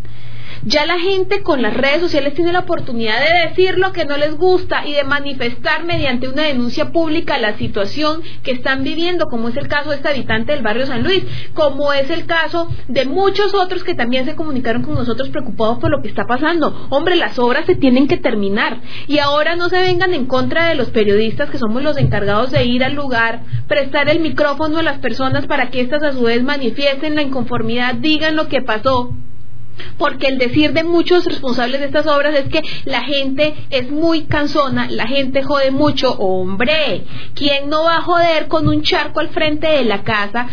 Ya la gente con las redes sociales tiene la oportunidad de decir lo que no les gusta y de manifestar mediante una denuncia pública la situación que están viviendo, como es el caso de este habitante del barrio San Luis, como es el caso de muchos otros que también se comunicaron con nosotros preocupados por lo que está pasando. Hombre, las obras se tienen que terminar y ahora no se vengan en contra de los periodistas que somos los encargados de ir al lugar, prestar el micrófono a las personas para que éstas a su vez manifiesten la inconformidad, digan lo que pasó porque el decir de muchos responsables de estas obras es que la gente es muy cansona, la gente jode mucho, hombre, ¿quién no va a joder con un charco al frente de la casa?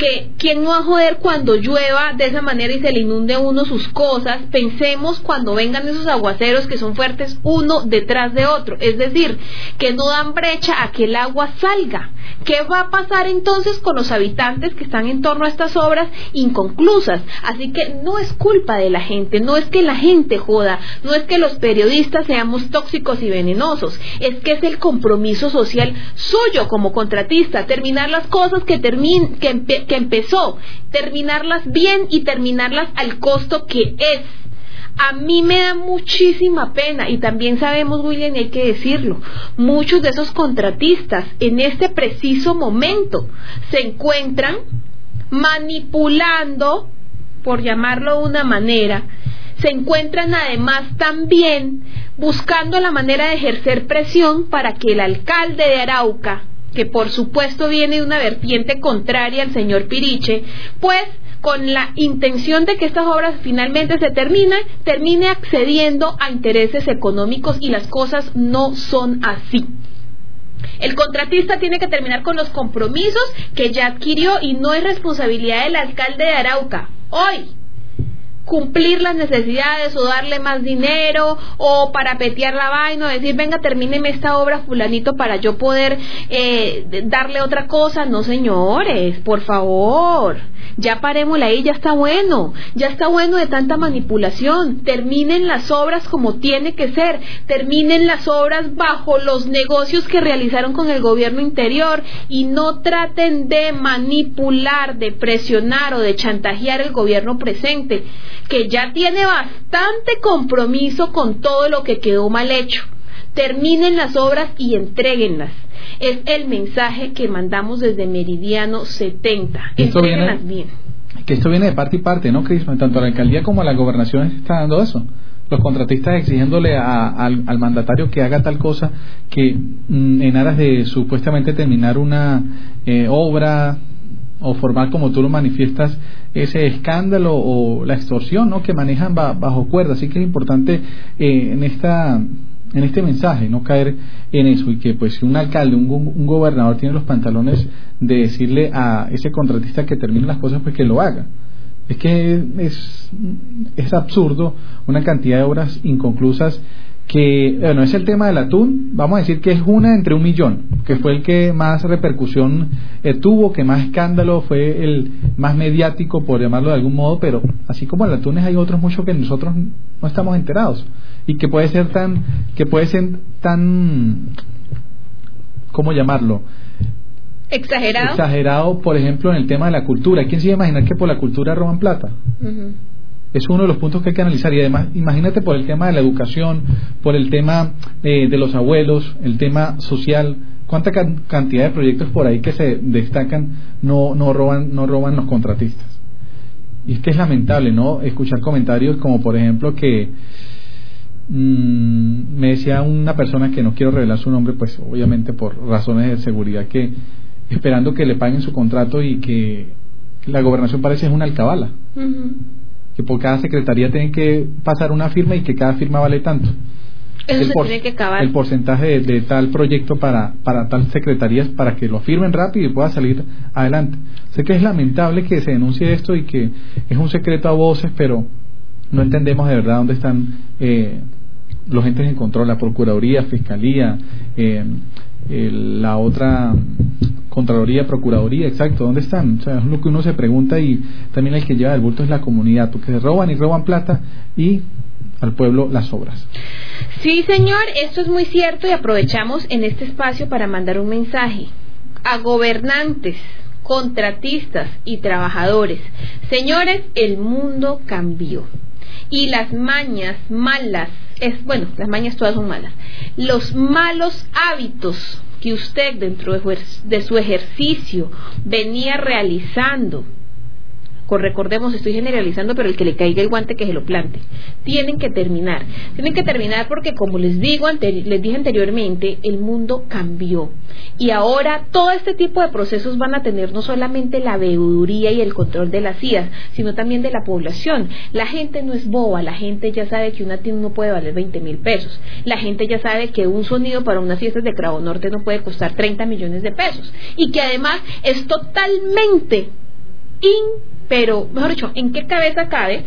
que quién no va a joder cuando llueva de esa manera y se le inunde uno sus cosas, pensemos cuando vengan esos aguaceros que son fuertes uno detrás de otro, es decir, que no dan brecha a que el agua salga. ¿Qué va a pasar entonces con los habitantes que están en torno a estas obras inconclusas? Así que no es culpa de la gente, no es que la gente joda, no es que los periodistas seamos tóxicos y venenosos, es que es el compromiso social suyo como contratista, terminar las cosas que, termin que, que empezó, terminarlas bien y terminarlas al costo que es. A mí me da muchísima pena y también sabemos, William, y hay que decirlo, muchos de esos contratistas en este preciso momento se encuentran manipulando, por llamarlo de una manera, se encuentran además también buscando la manera de ejercer presión para que el alcalde de Arauca que por supuesto viene de una vertiente contraria al señor Piriche, pues con la intención de que estas obras finalmente se terminen, termine accediendo a intereses económicos y las cosas no son así. El contratista tiene que terminar con los compromisos que ya adquirió y no es responsabilidad del alcalde de Arauca. Hoy, cumplir las necesidades o darle más dinero o para petear la vaina o decir venga termíneme esta obra fulanito para yo poder eh, darle otra cosa no señores por favor. Ya parémosla ahí, ya está bueno, ya está bueno de tanta manipulación, terminen las obras como tiene que ser, terminen las obras bajo los negocios que realizaron con el gobierno interior y no traten de manipular, de presionar o de chantajear el gobierno presente, que ya tiene bastante compromiso con todo lo que quedó mal hecho. Terminen las obras y entréguenlas es el mensaje que mandamos desde Meridiano 70. Esto viene, bien. Que esto viene de parte y parte, ¿no, Cris? Tanto a la alcaldía como a la gobernación está dando eso. Los contratistas exigiéndole al, mandatario que haga tal cosa que mm, en aras de supuestamente terminar una eh, obra o formar como tú lo manifiestas ese escándalo o la extorsión ¿no? que manejan bajo cuerda. Así que es importante eh, en esta en este mensaje, no caer en eso y que pues si un alcalde, un, un, gobernador tiene los pantalones de decirle a ese contratista que termine las cosas, pues que lo haga. Es que es, es absurdo una cantidad de obras inconclusas que, bueno, es el tema del atún, vamos a decir que es una entre un millón, que fue el que más repercusión eh, tuvo, que más escándalo, fue el más mediático, por llamarlo de algún modo, pero así como el atún hay otros muchos que nosotros no estamos enterados y que puede ser tan, que puede ser tan, ¿cómo llamarlo? Exagerado. Exagerado, por ejemplo, en el tema de la cultura. ¿Quién se iba a imaginar que por la cultura roban plata? Es uno de los puntos que hay que analizar. Y además, imagínate por el tema de la educación, por el tema eh, de los abuelos, el tema social. ¿Cuánta cantidad de proyectos por ahí que se destacan no, no, roban, no roban los contratistas? Y es que es lamentable, ¿no? Escuchar comentarios como, por ejemplo, que mmm, me decía una persona que no quiero revelar su nombre, pues obviamente por razones de seguridad, que esperando que le paguen su contrato y que la gobernación parece es una alcabala que por cada secretaría tienen que pasar una firma y que cada firma vale tanto. Eso el, se tiene que acabar. el porcentaje de, tal proyecto para, para tal secretarías para que lo firmen rápido y pueda salir adelante. Sé que es lamentable que se denuncie esto y que es un secreto a voces, pero no entendemos de verdad dónde están eh, los entes en control, la Procuraduría, Fiscalía, eh, la otra Contraloría, Procuraduría, exacto, ¿dónde están? O sea, es lo que uno se pregunta y también el que lleva el bulto es la comunidad, porque se roban y roban plata y al pueblo las obras. Sí, señor, esto es muy cierto y aprovechamos en este espacio para mandar un mensaje a gobernantes, contratistas y trabajadores. Señores, el mundo cambió y las mañas malas, es bueno, las mañas todas son malas, los malos hábitos que usted dentro de su ejercicio venía realizando recordemos, estoy generalizando, pero el que le caiga el guante que se lo plante. Tienen que terminar. Tienen que terminar porque, como les digo, les dije anteriormente, el mundo cambió. Y ahora todo este tipo de procesos van a tener no solamente la veeduría y el control de las IAS, sino también de la población. La gente no es boba, la gente ya sabe que una tienda no puede valer 20 mil pesos. La gente ya sabe que un sonido para unas fiestas de Cravo Norte no puede costar 30 millones de pesos. Y que además es totalmente pero, mejor dicho, ¿en qué cabeza cabe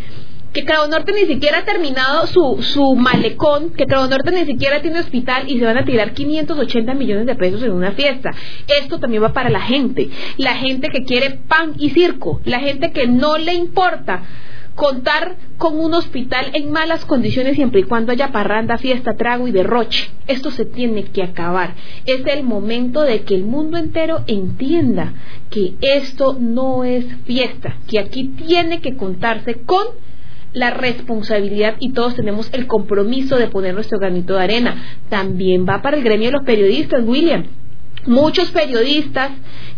que Cravo Norte ni siquiera ha terminado su, su malecón, que Cravo Norte ni siquiera tiene hospital y se van a tirar 580 millones de pesos en una fiesta. Esto también va para la gente, la gente que quiere pan y circo, la gente que no le importa contar con un hospital en malas condiciones siempre y cuando haya parranda, fiesta, trago y derroche. Esto se tiene que acabar. Es el momento de que el mundo entero entienda que esto no es fiesta, que aquí tiene que contarse con la responsabilidad y todos tenemos el compromiso de poner nuestro granito de arena. También va para el gremio de los periodistas, William. Muchos periodistas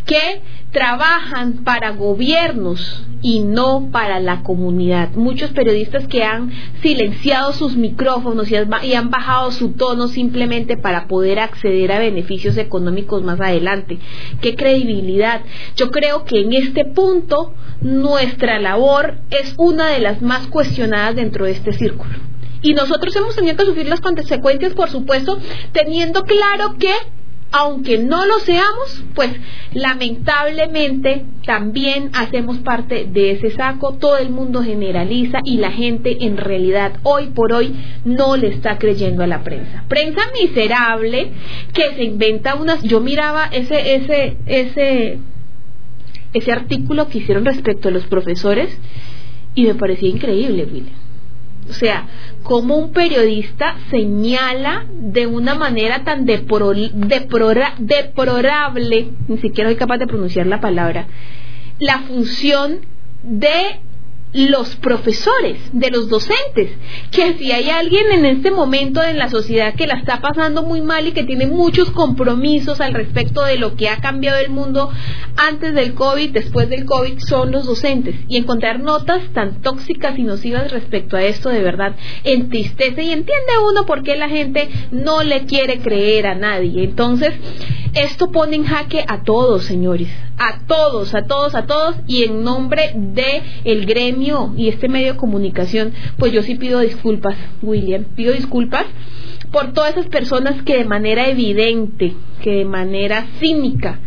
que trabajan para gobiernos y no para la comunidad. Muchos periodistas que han silenciado sus micrófonos y, han bajado su tono simplemente para poder acceder a beneficios económicos más adelante. ¿Qué credibilidad? Yo creo que en este punto nuestra labor es una de las más cuestionadas dentro de este círculo. Y nosotros hemos tenido que sufrir las consecuencias, por supuesto, teniendo claro que aunque no lo seamos, pues lamentablemente también hacemos parte de ese saco, todo el mundo generaliza y la gente en realidad hoy por hoy no le está creyendo a la prensa. Prensa miserable que se inventa unas, yo miraba ese ese ese ese artículo que hicieron respecto a los profesores y me parecía increíble, William. O sea, como un periodista señala de una manera tan deplorable, ni siquiera soy capaz de pronunciar la palabra, la función de los profesores, de los docentes, que si hay alguien en este momento en la sociedad que la está pasando muy mal y que tiene muchos compromisos al respecto de lo que ha cambiado el mundo antes del COVID, después del COVID, son los docentes. Y encontrar notas tan tóxicas y nocivas respecto a esto de verdad entristece y entiende uno por qué la gente no le quiere creer a nadie. Entonces, esto pone en jaque a todos, señores, a todos, a todos, a todos, y en nombre de el gremio y este medio de comunicación, pues yo sí pido disculpas, William, pido disculpas por todas esas personas que de manera evidente, que de manera cínica,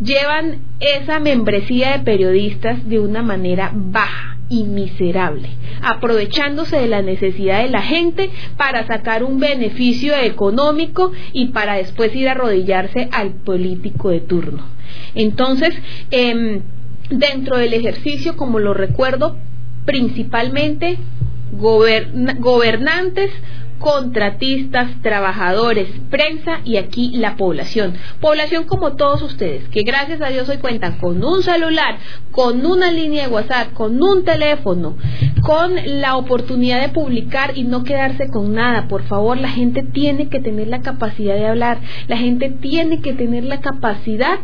llevan esa membresía de periodistas de una manera baja y miserable, aprovechándose de la necesidad de la gente para sacar un beneficio económico y para después ir a arrodillarse al político de turno. Entonces, em, dentro del ejercicio, como lo recuerdo, principalmente gobernantes contratistas, trabajadores, prensa y aquí la población. Población como todos ustedes, que gracias a Dios hoy cuentan con un celular, con una línea de WhatsApp, con un teléfono, con la oportunidad de publicar y no quedarse con nada. Por favor, la gente tiene que tener la capacidad de hablar, la gente tiene que tener la capacidad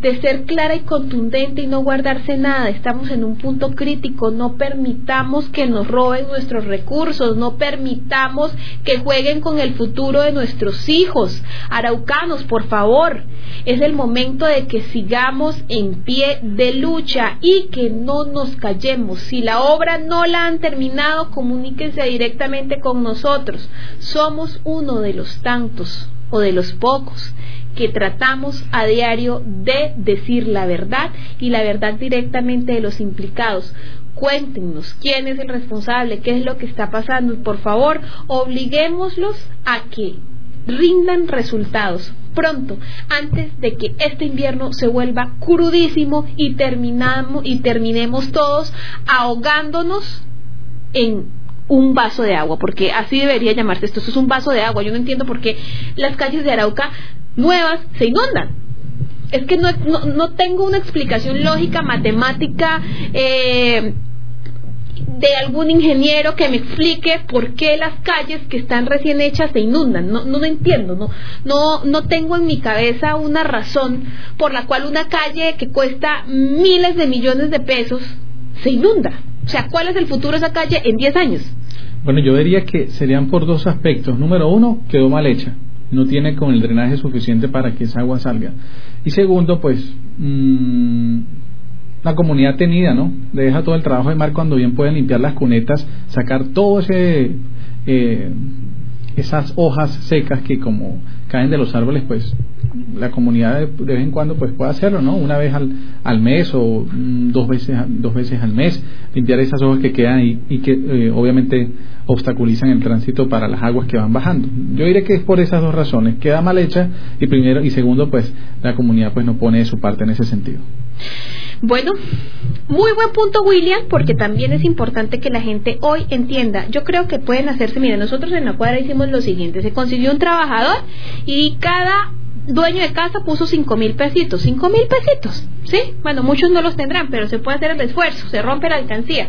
de ser clara y contundente y no guardarse nada. Estamos en un punto crítico, no permitamos que nos roben nuestros recursos, no permitamos que jueguen con el futuro de nuestros hijos. Araucanos, por favor, es el momento de que sigamos en pie de lucha y que no nos callemos. Si la obra no la han terminado, comuníquense directamente con nosotros. Somos uno de los tantos o de los pocos que tratamos a diario de decir la verdad y la verdad directamente de los implicados cuéntenos quién es el responsable, qué es lo que está pasando. Por favor, obliguémoslos a que rindan resultados pronto, antes de que este invierno se vuelva crudísimo y, terminamos, y terminemos todos ahogándonos en un vaso de agua, porque así debería llamarse esto, esto es un vaso de agua. Yo no entiendo por qué las calles de Arauca nuevas se inundan es que no, no, tengo una explicación lógica, matemática, eh, de algún ingeniero que me explique por qué las calles que están recién hechas se inundan. No, no lo entiendo, no, no, no tengo en mi cabeza una razón por la cual una calle que cuesta miles de millones de pesos se inunda. O sea, ¿cuál es el futuro de esa calle en 10 años? Bueno, yo diría que serían por dos aspectos. Número uno, quedó mal hecha. No tiene con el drenaje suficiente para que esa agua salga. Y segundo, pues, mmm, la comunidad tenida, ¿no? Le deja todo el trabajo de mar cuando bien pueden limpiar las cunetas, sacar todo ese... Eh, esas hojas secas que como caen de los árboles, pues la comunidad de, vez en cuando pues puede hacerlo, ¿no? Una vez al, al mes o mm, dos veces dos veces al mes limpiar esas hojas que quedan y, y que eh, obviamente obstaculizan el tránsito para las aguas que van bajando. Yo diré que es por esas dos razones, queda mal hecha y primero y segundo pues la comunidad pues no pone su parte en ese sentido. Bueno, muy buen punto William, porque también es importante que la gente hoy entienda. Yo creo que pueden hacerse, mira, nosotros en la cuadra hicimos lo siguiente, se consiguió un trabajador y cada dueño de casa puso cinco mil pesitos, cinco mil pesitos, ¿sí? Bueno, muchos no los tendrán, pero se puede hacer el esfuerzo, se rompe la alcancía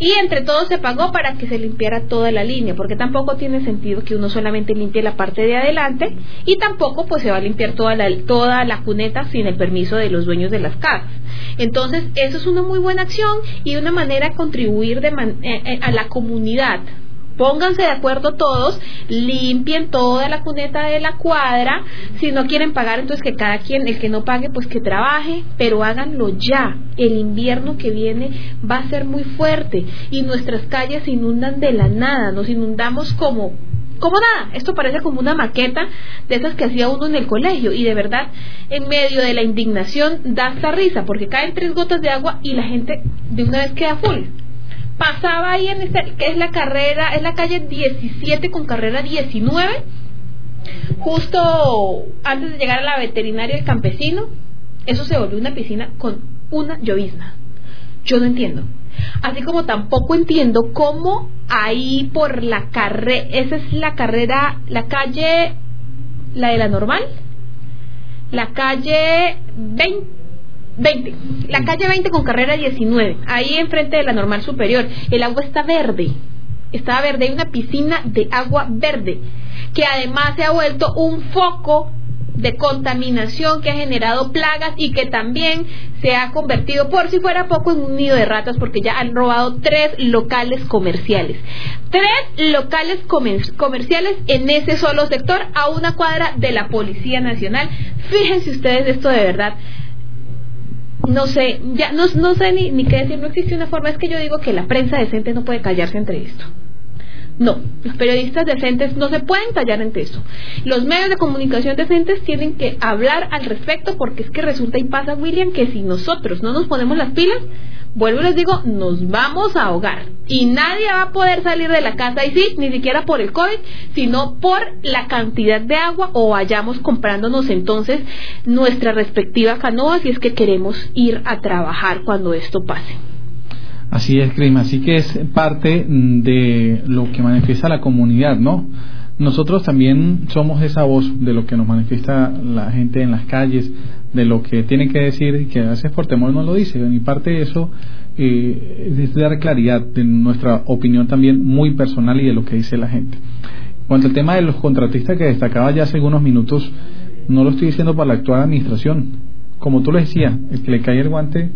y entre todos se pagó para que se limpiara toda la línea, porque tampoco tiene sentido que uno solamente limpie la parte de adelante y tampoco pues se va a limpiar toda la, toda la cuneta sin el permiso de los dueños de las casas. Entonces, eso es una muy buena acción y una manera de contribuir de eh, eh, a la comunidad pónganse de acuerdo todos, limpien toda la cuneta de la cuadra, si no quieren pagar, entonces que cada quien, el que no pague, pues que trabaje, pero háganlo ya. El invierno que viene va a ser muy fuerte y nuestras calles se inundan de la nada, nos inundamos como como nada, esto parece como una maqueta de esas que hacía uno en el colegio y de verdad en medio de la indignación da hasta risa porque caen tres gotas de agua y la gente de una vez queda full pasaba ahí en este, que es la carrera, es la calle 17 con carrera 19, justo antes de llegar a la veterinaria del campesino, eso se volvió una piscina con una llovizna. Yo no entiendo. Así como tampoco entiendo cómo ahí por la carrera, esa es la carrera, la calle, la de la normal, la calle 20 20, la calle 20 con carrera 19, ahí enfrente de la normal superior. El agua está verde, está verde, hay una piscina de agua verde, que además se ha vuelto un foco de contaminación que ha generado plagas y que también se ha convertido, por si fuera poco, en un nido de ratas porque ya han robado tres locales comerciales. Tres locales comerciales en ese solo sector a una cuadra de la Policía Nacional. Fíjense ustedes esto de verdad no sé, ya no, no sé ni, ni qué decir, no existe una forma, es que yo digo que la prensa decente no puede callarse entre esto. No, los periodistas decentes no se pueden callar entre eso. Los medios de comunicación decentes tienen que hablar al respecto porque es que resulta y pasa, William, que si nosotros no nos ponemos las pilas, vuelvo y les digo, nos vamos a ahogar. Y nadie va a poder salir de la casa, y sí, ni siquiera por el COVID, sino por la cantidad de agua o vayamos comprándonos entonces nuestra respectiva canoa si es que queremos ir a trabajar cuando esto pase. Así es, Crisma, así que es parte de lo que manifiesta la comunidad, ¿no? Nosotros también somos esa voz de lo que nos manifiesta la gente en las calles, de lo que tiene que decir y que a veces por temor no lo dice. Y parte de eso eh, es dar claridad de nuestra opinión también muy personal y de lo que dice la gente. Cuanto al tema de los contratistas que destacaba ya hace algunos minutos, no lo estoy diciendo para la actual administración. Como tú lo decías, el que le cae el guante,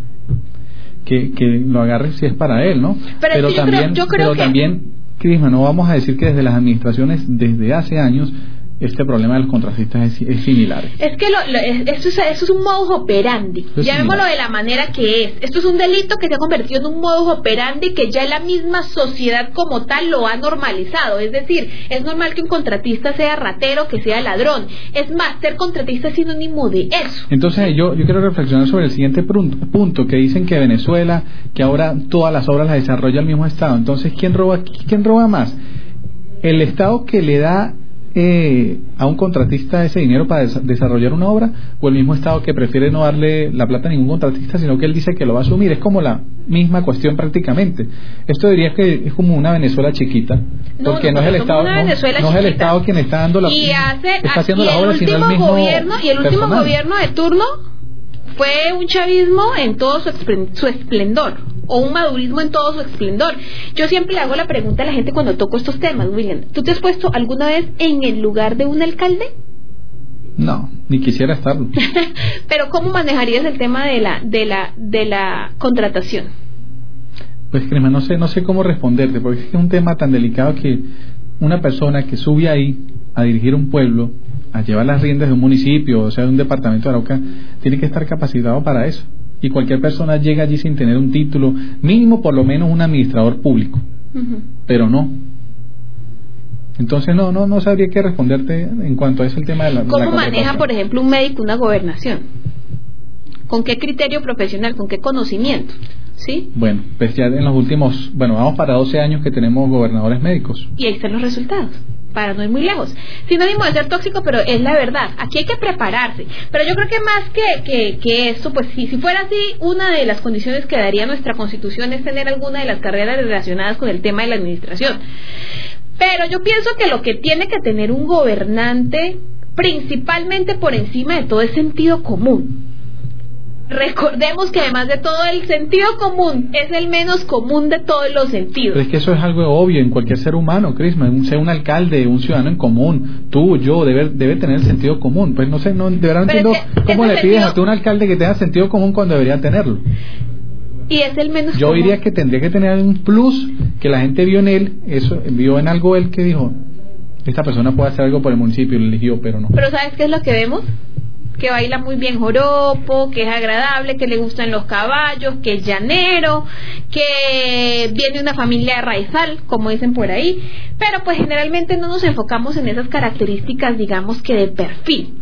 que, que lo agarre si es para él, ¿no? Pero, también, yo creo, pero también, Crisma, no vamos a decir que desde las administraciones, desde hace años, este problema de los contratistas es, similar. Es que lo, esto, es, un modus operandi, llamémoslo de la manera que es. Esto es un delito que se ha convertido en un modus operandi que ya la misma sociedad como tal lo ha normalizado. Es decir, es normal que un contratista sea ratero, que sea ladrón. Es más, ser contratista es sinónimo de eso. Entonces yo, yo quiero reflexionar sobre el siguiente punto, punto, que dicen que Venezuela, que ahora todas las obras las desarrolla el mismo Estado. Entonces, ¿quién roba, quién roba más? El Estado que le da eh, a un contratista ese dinero para desarrollar una obra o el mismo Estado que prefiere no darle la plata a ningún contratista, sino que él dice que lo va a asumir. Es como la misma cuestión prácticamente. Esto diría que es como una Venezuela chiquita, porque no, es el Estado, no, es el Estado quien está dando la y está haciendo la obra, sino el mismo gobierno y el último gobierno de turno fue un chavismo en todo su esplendor o un madurismo en todo su esplendor. Yo siempre le hago la pregunta a la gente cuando toco estos temas, William, ¿tú te has puesto alguna vez en el lugar de un alcalde? No, ni quisiera estarlo. Pero ¿cómo manejarías el tema de la de la de la contratación? Pues Crema, no sé, no sé cómo responderte, porque es un tema tan delicado que una persona que sube ahí a dirigir un pueblo, a llevar las riendas de un municipio, o sea, de un departamento de Arauca, tiene que estar capacitado para eso. Y cualquier persona llega allí sin tener un título, mínimo por lo menos un administrador público. Pero no, entonces no, no, no sabría qué responderte en cuanto a eso el tema de la. ¿Cómo maneja, por ejemplo, un médico una gobernación? ¿Con qué criterio profesional? ¿Con qué conocimiento? ¿Sí? Bueno, pues ya en los últimos, bueno, vamos para 12 años que tenemos gobernadores médicos. Y ahí están los resultados para no ir muy lejos. Sinónimo de ser tóxico, pero es la verdad. Aquí hay que prepararse. Pero yo creo que más que, que, que esto, pues si, si fuera así, una de las condiciones que daría nuestra constitución es tener alguna de las carreras relacionadas con el tema de la administración. Pero yo pienso que lo que tiene que tener un gobernante, principalmente por encima de todo, es sentido común. Recordemos que además de todo el sentido común es el menos común de todos los sentidos. Pero es que eso es algo obvio en cualquier ser humano, Crisma, sea un alcalde, un ciudadano en común, tú, yo, debe, debe tener el sentido común. Pues no sé, no, de verdad entiendo cómo le pides a tú un alcalde que tenga sentido común cuando debería tenerlo. Y es el menos yo diría que tendría que tener un plus que la gente vio en él eso vio en algo él que dijo esta persona puede hacer algo por el municipio lo eligió pero no. Pero sabes qué es lo que vemos que baila muy bien joropo, que es agradable, que le gustan los caballos, que es llanero, que viene de una familia raizal, como dicen por ahí, pero pues generalmente no nos enfocamos en esas características, digamos que de perfil.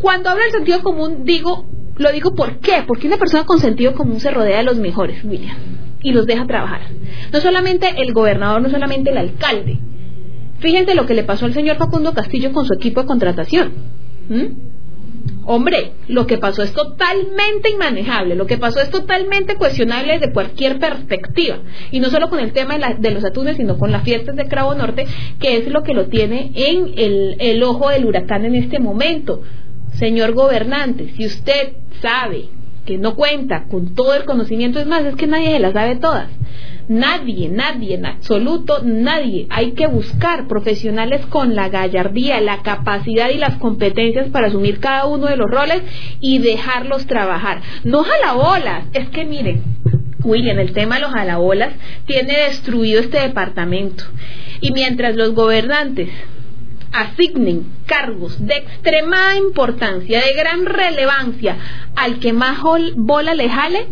Cuando hablo del sentido común, digo lo digo por qué, porque una persona con sentido común se rodea de los mejores, William, y los deja trabajar. No solamente el gobernador, no solamente el alcalde. Fíjense lo que le pasó al señor Facundo Castillo con su equipo de contratación. Hombre, lo que pasó es totalmente inmanejable, lo que pasó es totalmente cuestionable desde cualquier perspectiva. Y no solo con el tema de, los atunes, sino con las fiestas de Cravo Norte, que es lo que lo tiene en el ojo del huracán en este momento. Señor gobernante, si usted sabe que no cuenta con todo el conocimiento, es más, es que nadie se las sabe todas. Nadie, nadie, en absoluto nadie. Hay que buscar profesionales con la gallardía, la capacidad y las competencias para asumir cada uno de los roles y dejarlos trabajar. No jalabolas, es que miren, William, el tema de los jalabolas tiene destruido este departamento. Y mientras los gobernantes asignen cargos de extremada importancia, de gran relevancia, al que más bola le jale,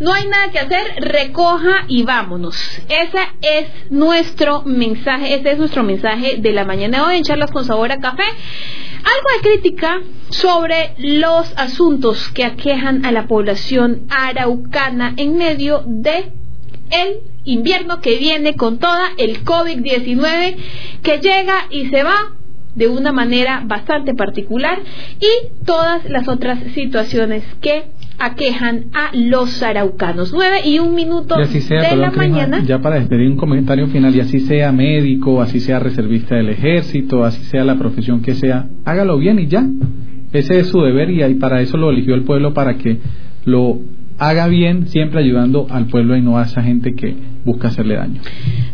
no hay nada que hacer, recoja y vámonos. Ese es nuestro mensaje, ese es nuestro mensaje de la mañana hoy en Charlas con Sabor a Café. Algo de crítica sobre los asuntos que aquejan a la población araucana en medio de el invierno que viene con toda el COVID-19 que llega y se va de una manera bastante particular y todas las otras situaciones que aquejan a los araucanos. Nueve y un minuto de la mañana. Ya para despedir un comentario final, y así sea médico, así sea reservista del ejército, así sea la profesión que sea, hágalo bien y ya. Ese es su deber y para eso lo eligió el pueblo, para que lo haga bien, siempre ayudando al pueblo y no a esa gente que busca hacerle daño.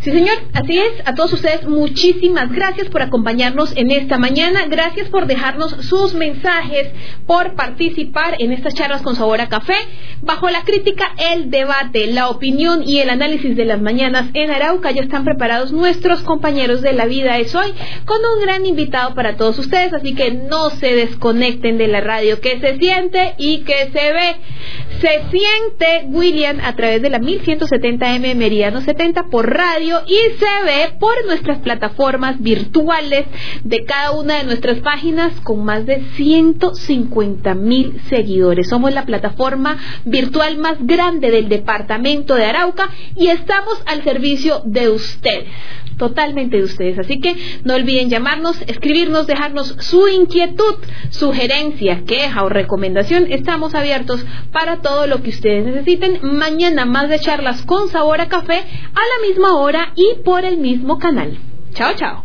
Sí, señor, así es. A todos ustedes, muchísimas gracias por acompañarnos en esta mañana. Gracias por dejarnos sus mensajes, por participar en estas charlas con sabor a café. Bajo la crítica, el debate, la opinión y el análisis de las mañanas en Arauca ya están preparados nuestros compañeros de la vida es hoy con un gran invitado para todos ustedes. Así que no se desconecten de la radio, que se siente y que se ve. Se siente William a través de la 1170M Meridiano 70 por radio y se ve por nuestras plataformas virtuales de cada una de nuestras páginas con más de 150 mil seguidores. Somos la plataforma virtual más grande del departamento de Arauca y estamos al servicio de ustedes totalmente de ustedes. Así que no olviden llamarnos, escribirnos, dejarnos su inquietud, sugerencia, queja o recomendación. Estamos abiertos para todo lo que ustedes necesiten. Mañana más de charlas con sabor a café a la misma hora y por el mismo canal. Chao, chao.